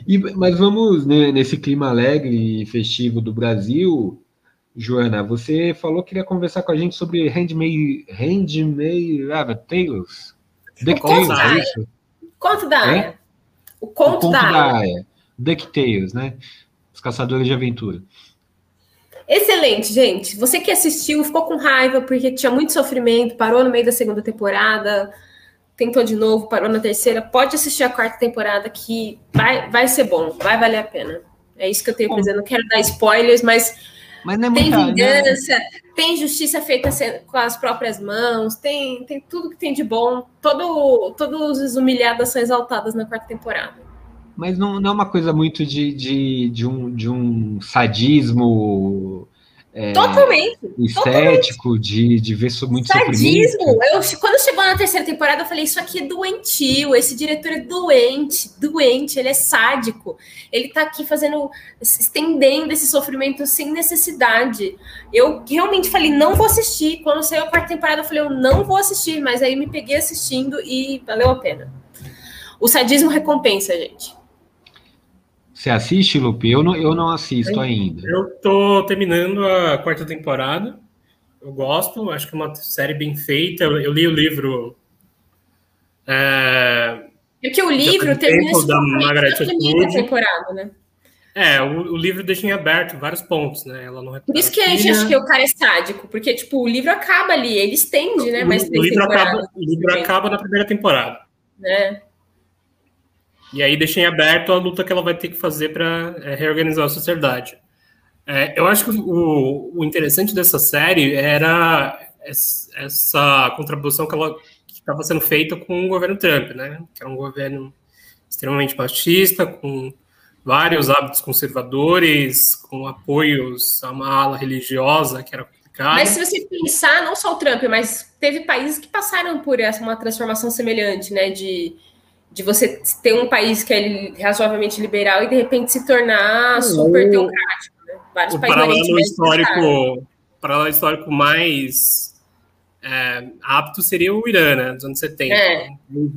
E, mas vamos, né, nesse clima alegre e festivo do Brasil, Joana, você falou que queria conversar com a gente sobre Handmade, Handmade ah, Tales.
DuckTales, é isso? Conto da Aya. É? O conto, o conto da, da Aya.
DuckTales, né? Os Caçadores de Aventura.
Excelente, gente. Você que assistiu, ficou com raiva porque tinha muito sofrimento, parou no meio da segunda temporada, tentou de novo, parou na terceira, pode assistir a quarta temporada que vai, vai ser bom, vai valer a pena. É isso que eu tenho para dizer. Não quero dar spoilers, mas mas não é tem muita, vingança, né? tem justiça feita com as próprias mãos, tem, tem tudo que tem de bom. Todo, todos os humilhados são exaltados na quarta temporada.
Mas não, não é uma coisa muito de, de, de, um, de um sadismo
é, totalmente.
Estético, totalmente. De, de ver muito
Sadismo. Eu, quando chegou na terceira temporada, eu falei: Isso aqui é doentio. Esse diretor é doente, doente. Ele é sádico. Ele tá aqui fazendo, estendendo esse sofrimento sem necessidade. Eu realmente falei: Não vou assistir. Quando saiu a quarta temporada, eu falei: Eu não vou assistir. Mas aí me peguei assistindo e valeu a pena. O sadismo recompensa, gente.
Você assiste, Lupe? Eu não, eu não assisto ainda.
Eu tô terminando a quarta temporada. Eu gosto, acho que é uma série bem feita. Eu, eu li o livro É,
Porque o livro termina
da Margaret
na primeira temporada, né?
É, o, o, livro deixa em aberto vários pontos, né? Ela não
Por isso que a gente acha que o cara é sádico, porque, tipo, o livro acaba ali, ele estende, né? Mas
o, livro acaba, o livro acaba na primeira temporada.
Né?
E aí deixa em aberto a luta que ela vai ter que fazer para é, reorganizar a sociedade. É, eu acho que o, o, interessante dessa série era essa contraposição que ela estava sendo feita com o governo Trump, né? Que era um governo extremamente machista, com vários hábitos conservadores, com apoios a uma ala religiosa que era complicada.
Mas se você pensar, não só o Trump, mas teve países que passaram por essa uma transformação semelhante, né? De, de você ter um país que é razoavelmente liberal e de repente se tornar super teocrático. Né?
Vários o países paralelo histórico, paralelo histórico mais é, apto seria o Irã, né, nos anos 70. É.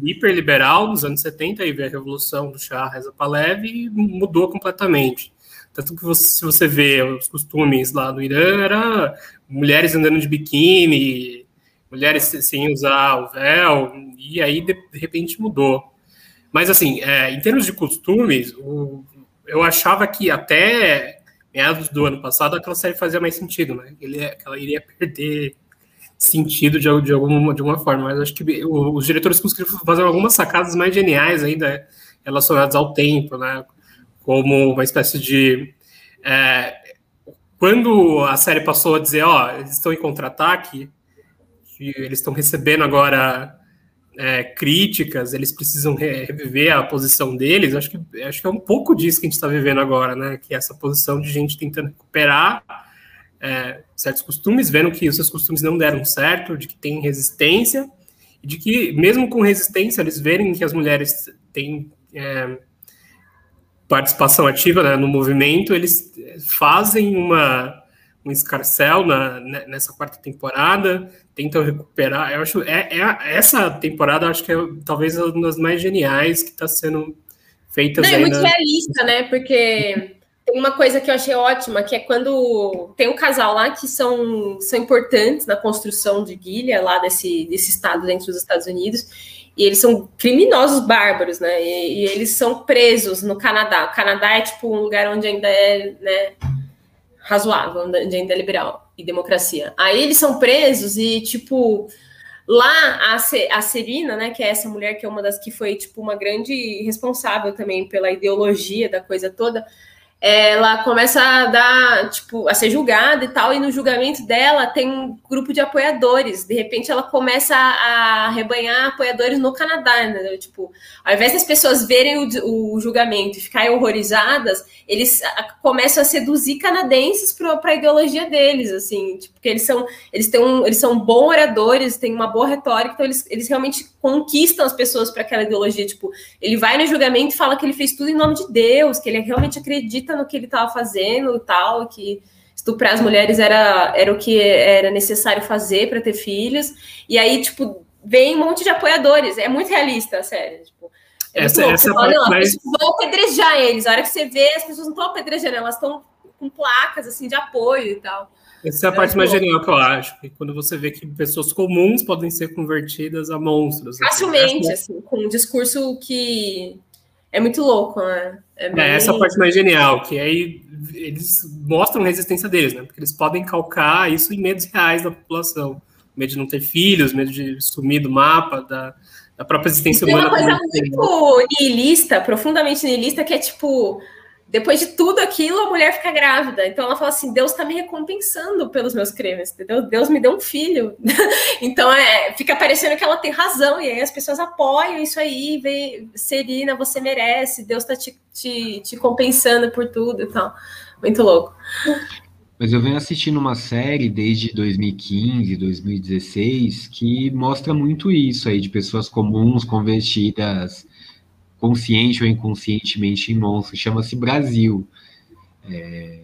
hiperliberal nos anos 70, aí veio a revolução do Shah Reza Pahlavi e mudou completamente. Tanto que você, se você vê os costumes lá do Irã, era mulheres andando de biquíni, mulheres sem usar o véu, e aí de repente mudou. Mas assim, é, em termos de costumes, o, eu achava que até meados do ano passado aquela série fazia mais sentido, né? Ele, ela iria perder sentido de, de, alguma, de alguma forma, mas acho que os diretores conseguiram fazer algumas sacadas mais geniais ainda relacionadas ao tempo, né? Como uma espécie de. É, quando a série passou a dizer, ó, eles estão em contra-ataque, eles estão recebendo agora é, críticas, eles precisam reviver a posição deles, acho que, acho que é um pouco disso que a gente está vivendo agora, né? Que é essa posição de gente tentando recuperar é, certos costumes, vendo que os seus costumes não deram certo, de que tem resistência, e de que, mesmo com resistência, eles verem que as mulheres têm é, participação ativa né, no movimento, eles fazem uma, um escarcel na, nessa quarta temporada, tentam recuperar. Eu acho é, é essa temporada acho que é talvez uma das mais geniais que está sendo feita.
É muito realista, né? Porque tem uma coisa que eu achei ótima, que é quando tem um casal lá que são, são importantes na construção de Guilha, lá desse, desse estado dentro dos Estados Unidos, e eles são criminosos bárbaros, né? E, e, eles são presos no Canadá. O Canadá é tipo um lugar onde ainda é né, razoável, onde ainda é liberal e democracia. Aí eles são presos e, tipo, lá a, a Serina, né, que é essa mulher que é uma das que foi, tipo, uma grande responsável também pela ideologia da coisa toda, ela começa a dar, tipo, a ser julgada e tal, e no julgamento dela tem um grupo de apoiadores. De repente ela começa a, rebanhar apoiadores no Canadá? Tipo, ao invés das pessoas verem o, o julgamento e ficarem horrorizadas, eles começam a seduzir canadenses para a ideologia deles, assim, tipo, porque eles são, eles têm um, eles são bons oradores, têm uma boa retórica, então eles, eles realmente conquistam as pessoas para aquela ideologia. Tipo, ele vai no julgamento e fala que ele fez tudo em nome de Deus, que ele realmente acredita no que ele estava fazendo e tal, que estuprar as mulheres era, era o que era necessário fazer para ter filhos. E aí, tipo, vem um monte de apoiadores. É muito realista a série. Tipo, é essa, essa fala, não, mais... vão apedrejar eles. A hora que você vê, as pessoas não estão apedrejando, elas estão com placas assim de apoio e tal.
Essa é a é parte mais genial que eu acho, que quando você vê que pessoas comuns podem ser convertidas a monstros.
Assim. Facilmente, assim, assim com um discurso que é muito louco, né?
É, bem... é, essa é a parte mais genial, que aí eles mostram a resistência deles, né? Porque eles podem calcar isso em medos reais da população. Medo de não ter filhos, medo de sumir do mapa, da, da própria existência humana.
Tem uma coisa muito nihilista, profundamente nihilista, que é tipo depois de tudo aquilo, a mulher fica grávida. Então ela fala assim: Deus está me recompensando pelos meus crimes, entendeu? Deus me deu um filho. então é, fica parecendo que ela tem razão, e aí as pessoas apoiam isso aí, vê, Serina, você merece, Deus está te, te, te, compensando por tudo e tal. Muito louco.
Mas eu venho assistindo uma série desde 2015, 2016, que mostra muito isso aí, de pessoas comuns convertidas consciente ou inconscientemente em monstro, chama-se Brasil. É,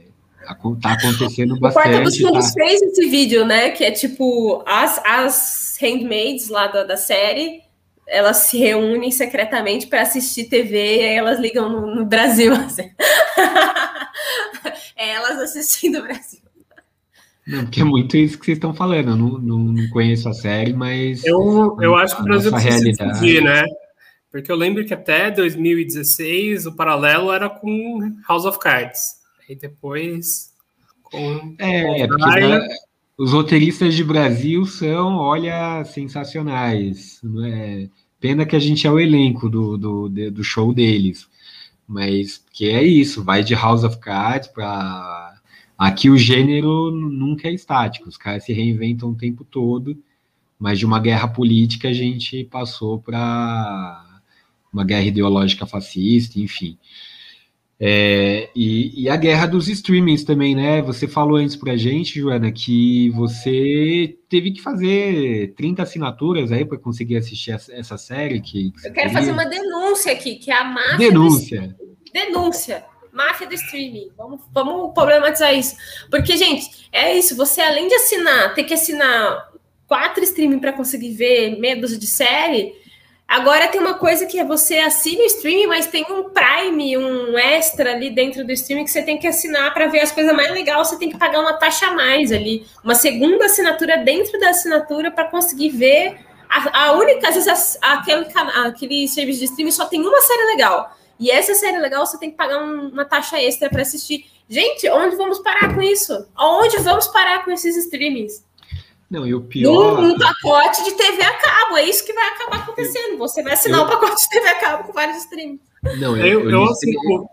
tá acontecendo bastante. O Porta dos
Fundos tá... fez esse vídeo, né? Que é tipo as, as handmaids lá da, da série, elas se reúnem secretamente para assistir TV e aí elas ligam no, no Brasil. Assim. é elas assistindo o Brasil.
Não, porque é muito isso que vocês estão falando. Eu não, não, não conheço a série, mas.
Eu, eu acho que o Brasil precisa realidade... fugir, né? Porque eu lembro que até 2016 o paralelo era com House of Cards. E depois com.
É, porque os roteiristas de Brasil são, olha, sensacionais. Não é? Pena que a gente é o elenco do, do, do show deles. Mas que é isso, vai de House of Cards para. Aqui o gênero nunca é estático, os caras se reinventam o tempo todo, mas de uma guerra política a gente passou para uma guerra ideológica fascista, enfim. É, e, e, a guerra dos streamings também, né? Você falou antes pra gente, Joana, que você teve que fazer 30 assinaturas aí para conseguir assistir essa série. Que,
que Eu quero queria. fazer uma denúncia aqui, que é a máfia.
Denúncia.
Denúncia. Máfia do streaming. Vamos, vamos problematizar isso. Porque, gente, é isso. Você, além de assinar, ter que assinar quatro streaming para conseguir ver medos de série Agora tem uma coisa que é você assina o streaming, mas tem um Prime, um extra ali dentro do streaming que você tem que assinar para ver as coisas mais legais. Você tem que pagar uma taxa a mais ali, uma segunda assinatura dentro da assinatura para conseguir ver. A, a, única, às vezes, aquele, aquele serviço de streaming só tem uma série legal. E essa série legal você tem que pagar um, uma taxa extra para assistir. Gente, onde vamos parar com isso? Aonde vamos parar com esses streamings?
Não, e o pior.
Um, um, pacote de TV a cabo, é isso que vai acabar acontecendo. Você vai assinar eu... um pacote de TV a cabo com vários streams.
Não, eu, eu, eu, eu assino.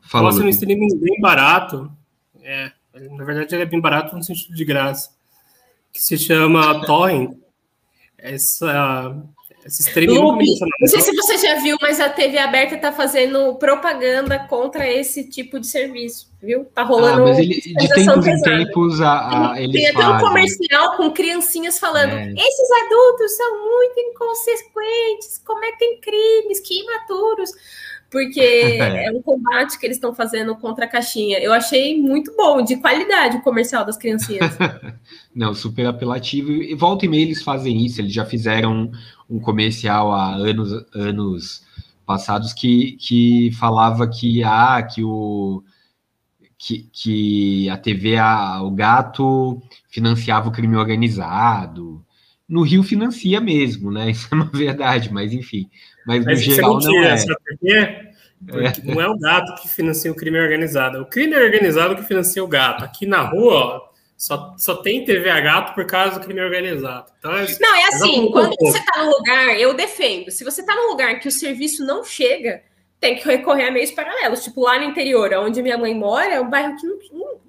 Fala, eu assino um streaming bem barato. É, na verdade, ele é bem barato no sentido de graça. Que se chama Torrent. Essa esse streaming
Loop, não sei se você já viu, mas a TV aberta está fazendo propaganda contra esse tipo de serviço, viu? Tá rolando. Ah, mas
ele, de tempos em tempos a, a, eles
Tem até um comercial com criancinhas falando: é. esses adultos são muito inconsequentes, cometem crimes, que imaturos porque é. é um combate que eles estão fazendo contra a caixinha. Eu achei muito bom, de qualidade, o comercial das criancinhas.
Não, super apelativo. E volta e meia eles fazem isso, eles já fizeram um comercial há anos, anos passados que, que falava que, ah, que o que, que a TV, a, o gato financiava o crime organizado. No Rio financia mesmo, né? Isso é uma verdade, mas enfim. Mas, mas no geral não é. Por quê?
Porque é. não é o gato que financia o crime organizado, é o crime organizado que financia o gato. Aqui na rua, ó, só, só tem TV a gato por causa do crime organizado. Então,
é, não, é assim, quando você está no lugar, eu defendo. Se você está num lugar que o serviço não chega, tem que recorrer a meios paralelos. Tipo, lá no interior, onde minha mãe mora, é um bairro que não, não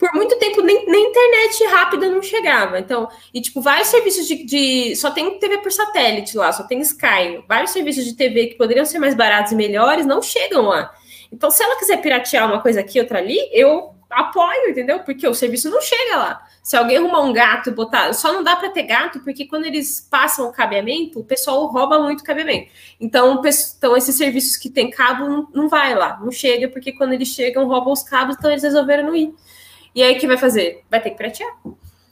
por muito tempo nem, nem, internet rápida não chegava. Então, e tipo, vários serviços de, de, Só tem TV por satélite lá, só tem Sky. Vários serviços de TV que poderiam ser mais baratos e melhores não chegam lá. Então, se ela quiser piratear uma coisa aqui, outra ali, eu apoio, entendeu? Porque o serviço não chega lá. Se alguém arrumar um gato e botar. Só não dá para ter gato, porque quando eles passam o cabeamento, o pessoal rouba muito o cabeamento. Então, então esses serviços que tem cabo não, não vai lá, não chega, porque quando eles chegam, roubam os cabos, então eles resolveram não ir. E aí o que vai fazer? Vai ter que pratear.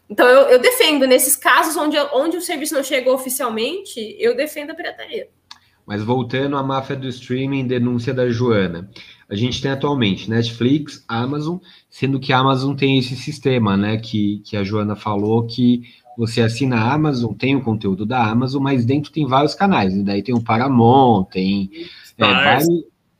Então eu, eu defendo, nesses casos onde, onde o serviço não chegou oficialmente, eu defendo a pirataria.
Mas voltando à máfia do streaming, denúncia da Joana. A gente tem atualmente Netflix, Amazon, sendo que a Amazon tem esse sistema, né? Que, que a Joana falou que você assina a Amazon, tem o conteúdo da Amazon, mas dentro tem vários canais. E daí tem o Paramount, tem é, vários,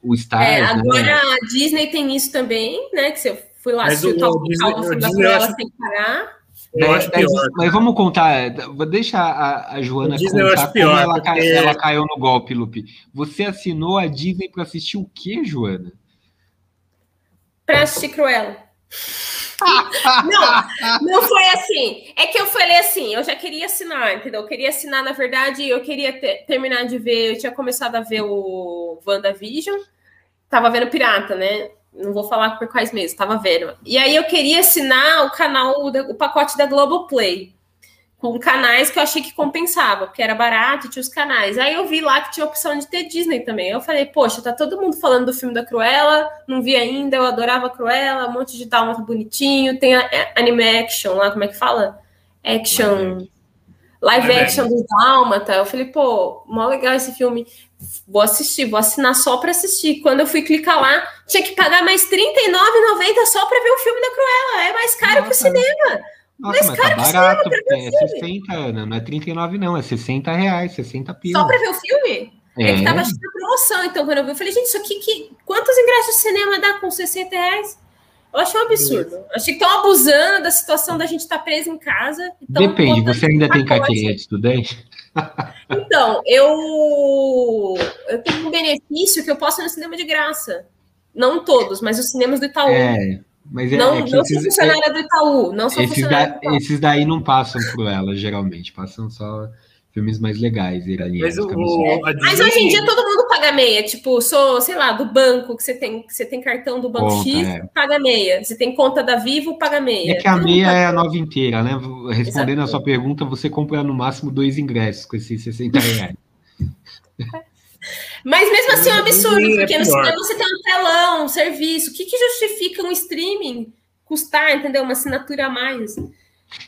o Stars. É,
agora né? a Disney tem isso também, né? Que você fui lá assistir o Top Disney, sem parar.
Eu acho pior. Mas, mas vamos contar, deixa a, a Joana
Disney contar pior, como
ela, porque... cai, ela, caiu no golpe, Lupe. Você assinou a Disney para assistir o que, Joana?
Para assistir Cruella. não, não foi assim. É que eu falei assim, eu já queria assinar, entendeu? Eu queria assinar, na verdade, eu queria ter, terminar de ver, eu tinha começado a ver o WandaVision, tava vendo Pirata, né? não vou falar por quais meses, estava vendo. E aí eu queria assinar o canal, o pacote da Globoplay, com canais que eu achei que compensava, porque era barato, tinha os canais. Aí eu vi lá que tinha a opção de ter Disney também. Eu falei, poxa, tá todo mundo falando do filme da Cruella, não vi ainda, eu adorava a Cruella, um monte de tal, muito bonitinho, tem a, a anime action lá, como é que fala? Action. live é action do Dálmata. Eu falei, pô, mó legal esse filme. Vou assistir, vou assinar só para assistir. Quando eu fui clicar lá, tinha que pagar mais R$39,90 só para ver o filme da Cruella. É mais caro Nossa. que o cinema.
Nossa, mas tá barato, é 60, Ana, não é 39 não, é 60 reais, 60 pilas.
Só para ver o filme? É. que tava achando promoção, então quando eu vi, eu falei, gente, isso aqui, que... quantos ingressos de cinema dá com 60 reais? Eu achei um absurdo. Isso. Achei que estão abusando da situação da gente estar tá preso em casa.
Depende, você ainda tem carteirinha de estudante?
Então, eu, eu tenho um benefício que eu posso ir no cinema de graça. Não todos, mas os cinemas do Itaú.
É, mas é,
não,
é
não sou é funcionária do Itaú. Não sou
esses, da, esses daí não passam por ela, geralmente. Passam só filmes mais legais, iranianos.
Mas, o, Mas hoje em dia todo mundo paga meia. Tipo, sou, sei lá, do banco, que você tem, que você tem cartão do banco conta, X, é. paga meia. Você tem conta da Vivo, paga meia.
É que a todo meia é a nova inteira, né? Respondendo a sua pergunta, você compra no máximo dois ingressos com esses 60 reais.
Mas mesmo assim é um absurdo, é porque no cinema você tem um telão, um serviço. O que, que justifica um streaming custar, entendeu? Uma assinatura a mais?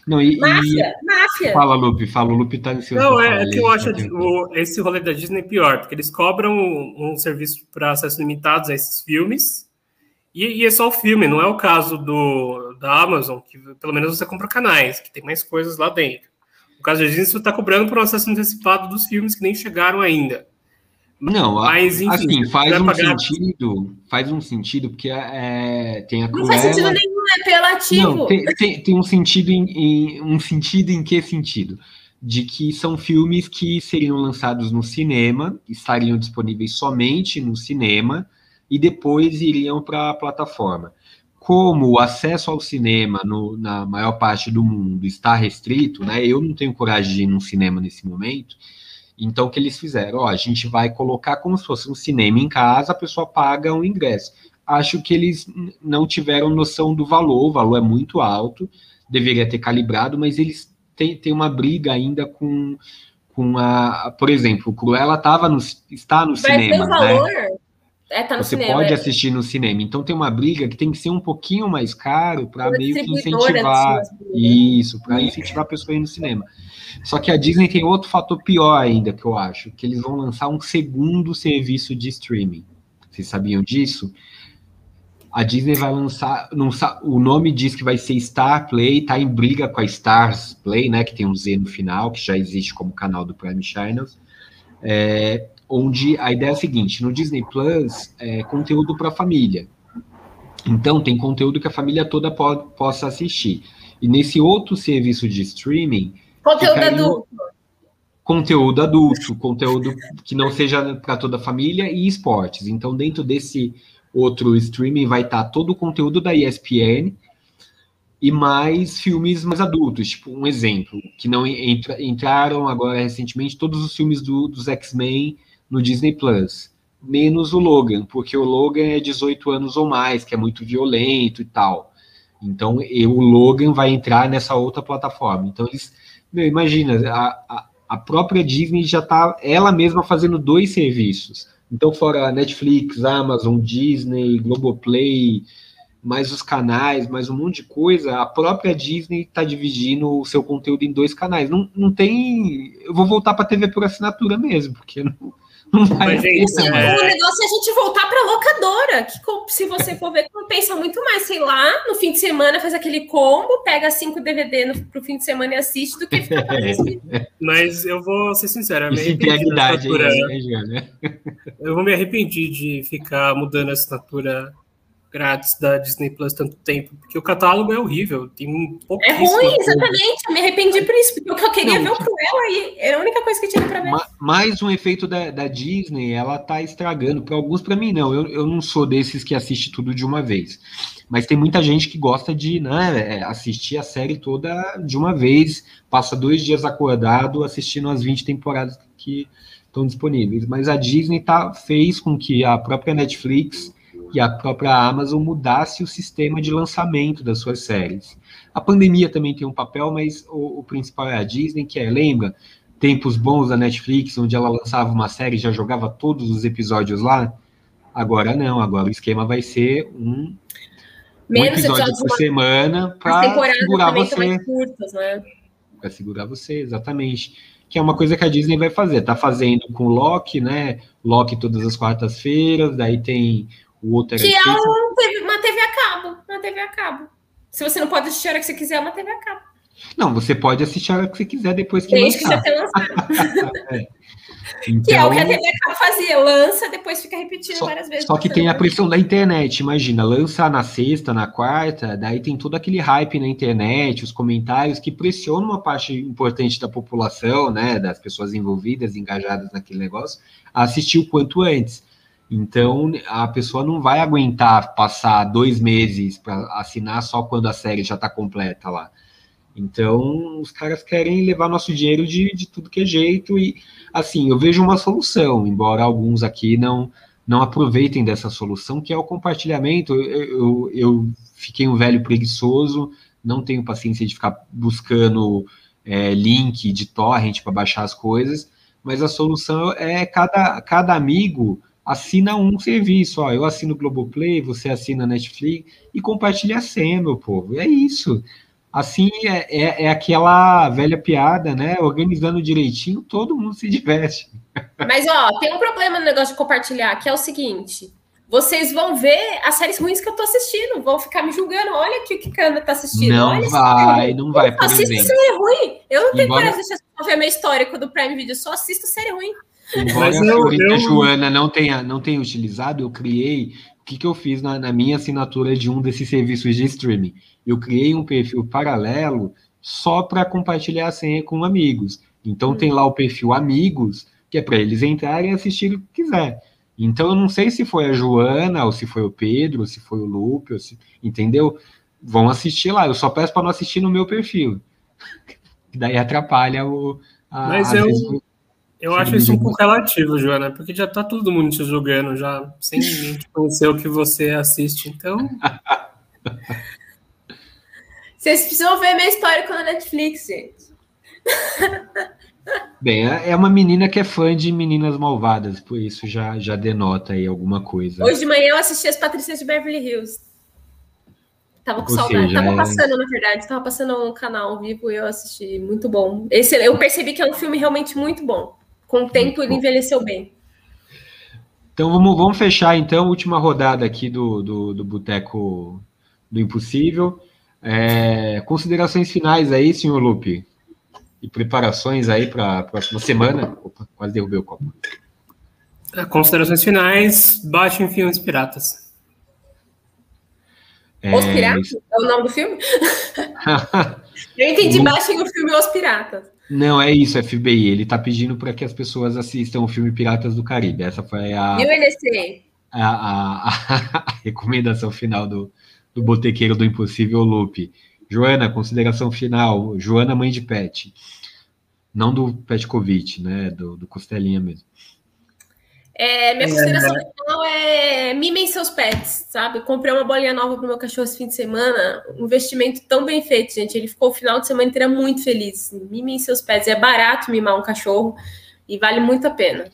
Não, e,
máfia, e... máfia.
Fala, Lupe, fala, o Lupe tá
nesse Não, é, é que eu acho o, esse rolê da Disney pior, porque eles cobram um, um serviço para acesso limitados a esses filmes, e, e, é só o filme, não é o caso do da Amazon, que pelo menos você compra canais, que tem mais coisas lá dentro. No caso da Disney, você está cobrando por um acesso antecipado dos filmes que nem chegaram ainda.
Não, mas enfim, assim, faz um pagar... sentido, faz um sentido, porque é, tem a
Não faz sentido nenhum, é apelativo.
Não, tem, tem, tem, um sentido em, em, um sentido em que sentido? De que são filmes que seriam lançados no cinema, estariam disponíveis somente no cinema e depois iriam para a plataforma. Como o acesso ao cinema no, na maior parte do mundo está restrito, né? Eu não tenho coragem de ir no cinema nesse momento então, o que eles fizeram? Ó, a gente vai colocar como se fosse um cinema em casa, a pessoa paga um ingresso. Acho que eles não tiveram noção do valor, o valor é muito alto, deveria ter calibrado, mas eles têm, têm uma briga ainda com, com a. Por exemplo, o Cruella tava no, está no vai cinema. Ter né? valor? Né? É, tá Você cinema, pode é. assistir no cinema. Então tem uma briga que tem que ser um pouquinho mais caro para meio que incentivar. Isso, para incentivar a pessoa a ir no cinema. Só que a Disney tem outro fator pior ainda, que eu acho, que eles vão lançar um segundo serviço de streaming. Vocês sabiam disso? A Disney vai lançar, não, o nome diz que vai ser Star Play, tá em briga com a Stars Play, né, que tem um Z no final, que já existe como canal do Prime Channels, é, onde a ideia é a seguinte, no Disney Plus é conteúdo para a família. Então tem conteúdo que a família toda pode, possa assistir. E nesse outro serviço de streaming,
Conteúdo adulto.
Conteúdo adulto, conteúdo que não seja para toda a família e esportes. Então, dentro desse outro streaming vai estar tá todo o conteúdo da ESPN e mais filmes mais adultos. Tipo, um exemplo, que não entra, entraram agora recentemente todos os filmes do, dos X-Men no Disney Plus. Menos o Logan, porque o Logan é 18 anos ou mais, que é muito violento e tal. Então, o Logan vai entrar nessa outra plataforma. Então, eles meu, imagina, a, a, a própria Disney já está ela mesma fazendo dois serviços. Então, fora Netflix, Amazon, Disney, Globoplay, mais os canais, mais um monte de coisa, a própria Disney está dividindo o seu conteúdo em dois canais. Não, não tem. Eu vou voltar para a TV por assinatura mesmo, porque não,
Mas, gente, é... O negócio é a gente voltar para locadora, que se você for ver, compensa muito mais, sei lá, no fim de semana faz aquele combo, pega cinco DVD no, pro fim de semana e assiste, do que ficar
Mas eu vou ser sincero, eu,
me
né? eu vou me arrepender de ficar mudando a assinatura grátis da Disney Plus tanto tempo, porque o catálogo é horrível, tem um pouco
É ruim, exatamente, eu me arrependi por isso, porque eu queria não, ver o Cruella e era a única coisa que tinha para ver.
Mais um efeito da, da Disney, ela tá estragando, para alguns, para mim não, eu, eu não sou desses que assiste tudo de uma vez, mas tem muita gente que gosta de né, é, assistir a série toda de uma vez, passa dois dias acordado assistindo as 20 temporadas que estão disponíveis, mas a Disney tá, fez com que a própria Netflix e a própria Amazon mudasse o sistema de lançamento das suas séries. A pandemia também tem um papel, mas o, o principal é a Disney, que é, lembra, tempos bons da Netflix, onde ela lançava uma série e já jogava todos os episódios lá? Agora não, agora o esquema vai ser um, um episódio por semana para segurar você.
Curtas, né?
para segurar você, exatamente. Que é uma coisa que a Disney vai fazer. Tá fazendo com Loki, né? Loki todas as quartas-feiras, daí tem o outro.
Que é um, uma TV a cabo. Uma TV a cabo. Se você não pode assistir a hora que você quiser, é uma TV a cabo.
Não, você pode assistir a hora que você quiser depois que
Desde lançar. que já lançado. é. Então, que é o que a TV Cabo fazia, lança, depois fica repetindo
só,
várias vezes.
Só que tem a pressão da internet, imagina, lança na sexta, na quarta, daí tem todo aquele hype na internet, os comentários que pressionam uma parte importante da população, né, das pessoas envolvidas, engajadas naquele negócio, a assistir o quanto antes. Então, a pessoa não vai aguentar passar dois meses para assinar só quando a série já está completa lá. Então, os caras querem levar nosso dinheiro de, de tudo que é jeito e, assim, eu vejo uma solução, embora alguns aqui não não aproveitem dessa solução, que é o compartilhamento. Eu, eu, eu fiquei um velho preguiçoso, não tenho paciência de ficar buscando é, link de torrent para baixar as coisas, mas a solução é cada, cada amigo assina um serviço. Ó, eu assino o Globoplay, você assina a Netflix e compartilha a senha, meu povo. É isso. Assim é, é, é, aquela velha piada, né? Organizando direitinho, todo mundo se diverte.
Mas, ó, tem um problema no negócio de compartilhar, que é o seguinte: vocês vão ver as séries ruins que eu tô assistindo, vão ficar me julgando. Olha aqui o que Cana tá assistindo.
Não
Olha
vai, não vai.
Eu assisto exemplo. série ruim. Eu não tenho Embora... coragem de ver meu histórico do Prime Video, só assisto série ruim.
Embora a senhorita eu... Joana não tenha, não tenha utilizado, eu criei. O que, que eu fiz na, na minha assinatura de um desses serviços de streaming? eu criei um perfil paralelo só para compartilhar a senha com amigos. Então, tem lá o perfil Amigos, que é para eles entrarem e assistir o que quiser. Então, eu não sei se foi a Joana, ou se foi o Pedro, ou se foi o Lupe, se... entendeu? Vão assistir lá. Eu só peço para não assistir no meu perfil. Daí atrapalha o.
A, Mas eu, vezes, eu acho isso um pouco relativo, Joana, porque já tá todo mundo te julgando, já, sem conhecer o que você assiste. Então.
Vocês precisam ver minha história com a Netflix, gente.
Bem, é, é uma menina que é fã de Meninas Malvadas, por isso já, já denota aí alguma coisa.
Hoje de manhã eu assisti as Patrícias de Beverly Hills. Tava com Ou saudade. Seja, tava é... passando, na verdade, tava passando um canal ao vivo e eu assisti. Muito bom. Esse, eu percebi que é um filme realmente muito bom. Com o tempo ele envelheceu bem.
Então vamos, vamos fechar então a última rodada aqui do, do, do Boteco do Impossível. É, considerações finais aí, senhor Lupe? E preparações aí para a próxima semana? Opa, quase derrubei o copo.
É, considerações finais, baixem filmes piratas.
É... Os Piratas? É o nome do filme? Eu entendi, baixem o filme Os Piratas.
Não, é isso, FBI. Ele está pedindo para que as pessoas assistam o filme Piratas do Caribe. Essa foi a.
E o NC?
A, a, a, a recomendação final do, do Botequeiro do Impossível Lupe. Joana, consideração final. Joana, mãe de Pet. Não do Petkovic, né? Do, do Costelinha mesmo.
É, minha consideração é, final é mimem seus pets, sabe? Comprei uma bolinha nova pro meu cachorro esse fim de semana. Um investimento tão bem feito, gente. Ele ficou o final de semana inteira muito feliz. Mimem seus pets. É barato mimar um cachorro e vale muito a pena.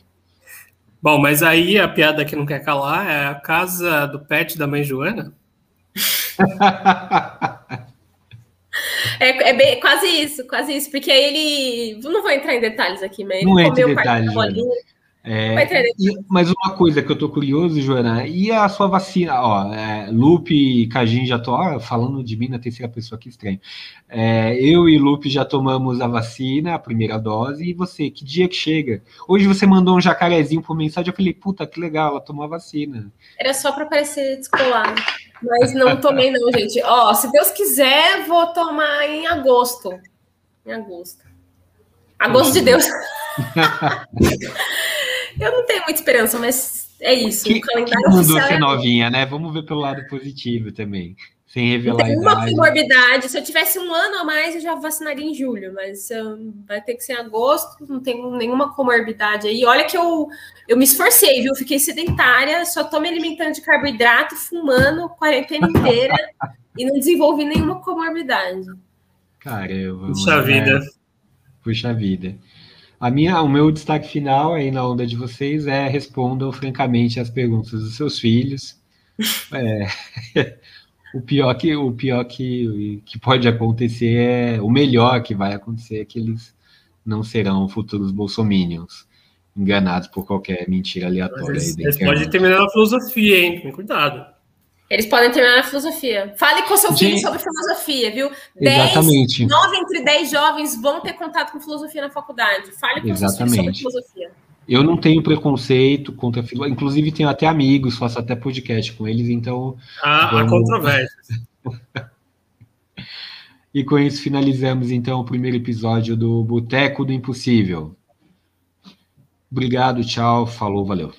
Bom, mas aí a piada que não quer calar é a casa do pet da mãe Joana?
É, é bem, quase isso, quase isso, porque aí ele. Não vou entrar em detalhes aqui, mas ele
não comeu detalhes, bolinha. É, e, mas uma coisa que eu tô curioso, Joana, e a sua vacina? Ó, é, Lupe e Cajin já tô ó, falando de mim na terceira pessoa, que estranho. É, eu e Lupe já tomamos a vacina, a primeira dose, e você, que dia que chega? Hoje você mandou um jacarezinho por mensagem, eu falei, puta, que legal, ela tomou a vacina.
Era só para parecer descolado. Mas não tomei, não, gente. Ó, se Deus quiser, vou tomar em agosto. Em agosto. Agosto de Deus. Eu não tenho muita esperança, mas é isso.
Que, o calendário que mudou ser é... novinha, né? Vamos ver pelo lado positivo também. Sem revelar
tem uma comorbidade. Se eu tivesse um ano a mais, eu já vacinaria em julho, mas um, vai ter que ser em agosto, não tenho nenhuma comorbidade aí. Olha que eu, eu me esforcei, viu? Fiquei sedentária, só tô me alimentando de carboidrato, fumando quarentena inteira e não desenvolvi nenhuma comorbidade.
Caramba.
Puxa vida.
Puxa vida. A minha, o meu destaque final aí na onda de vocês é respondam francamente as perguntas dos seus filhos. É, O pior que o pior que, que pode acontecer é o melhor que vai acontecer é que eles não serão futuros bolsominions enganados por qualquer mentira aleatória.
Eles, eles podem terminar na filosofia, hein? Cuidado.
Eles podem terminar na filosofia. Fale com seu filho sobre filosofia, viu?
Exatamente.
9 entre 10 jovens vão ter contato com filosofia na faculdade. Fale com Exatamente. seu filho sobre filosofia.
Eu não tenho preconceito contra filosofia. Inclusive, tenho até amigos, faço até podcast com eles, então.
Há, vamos... há controvérsias.
e com isso finalizamos então o primeiro episódio do Boteco do Impossível. Obrigado, tchau, falou, valeu.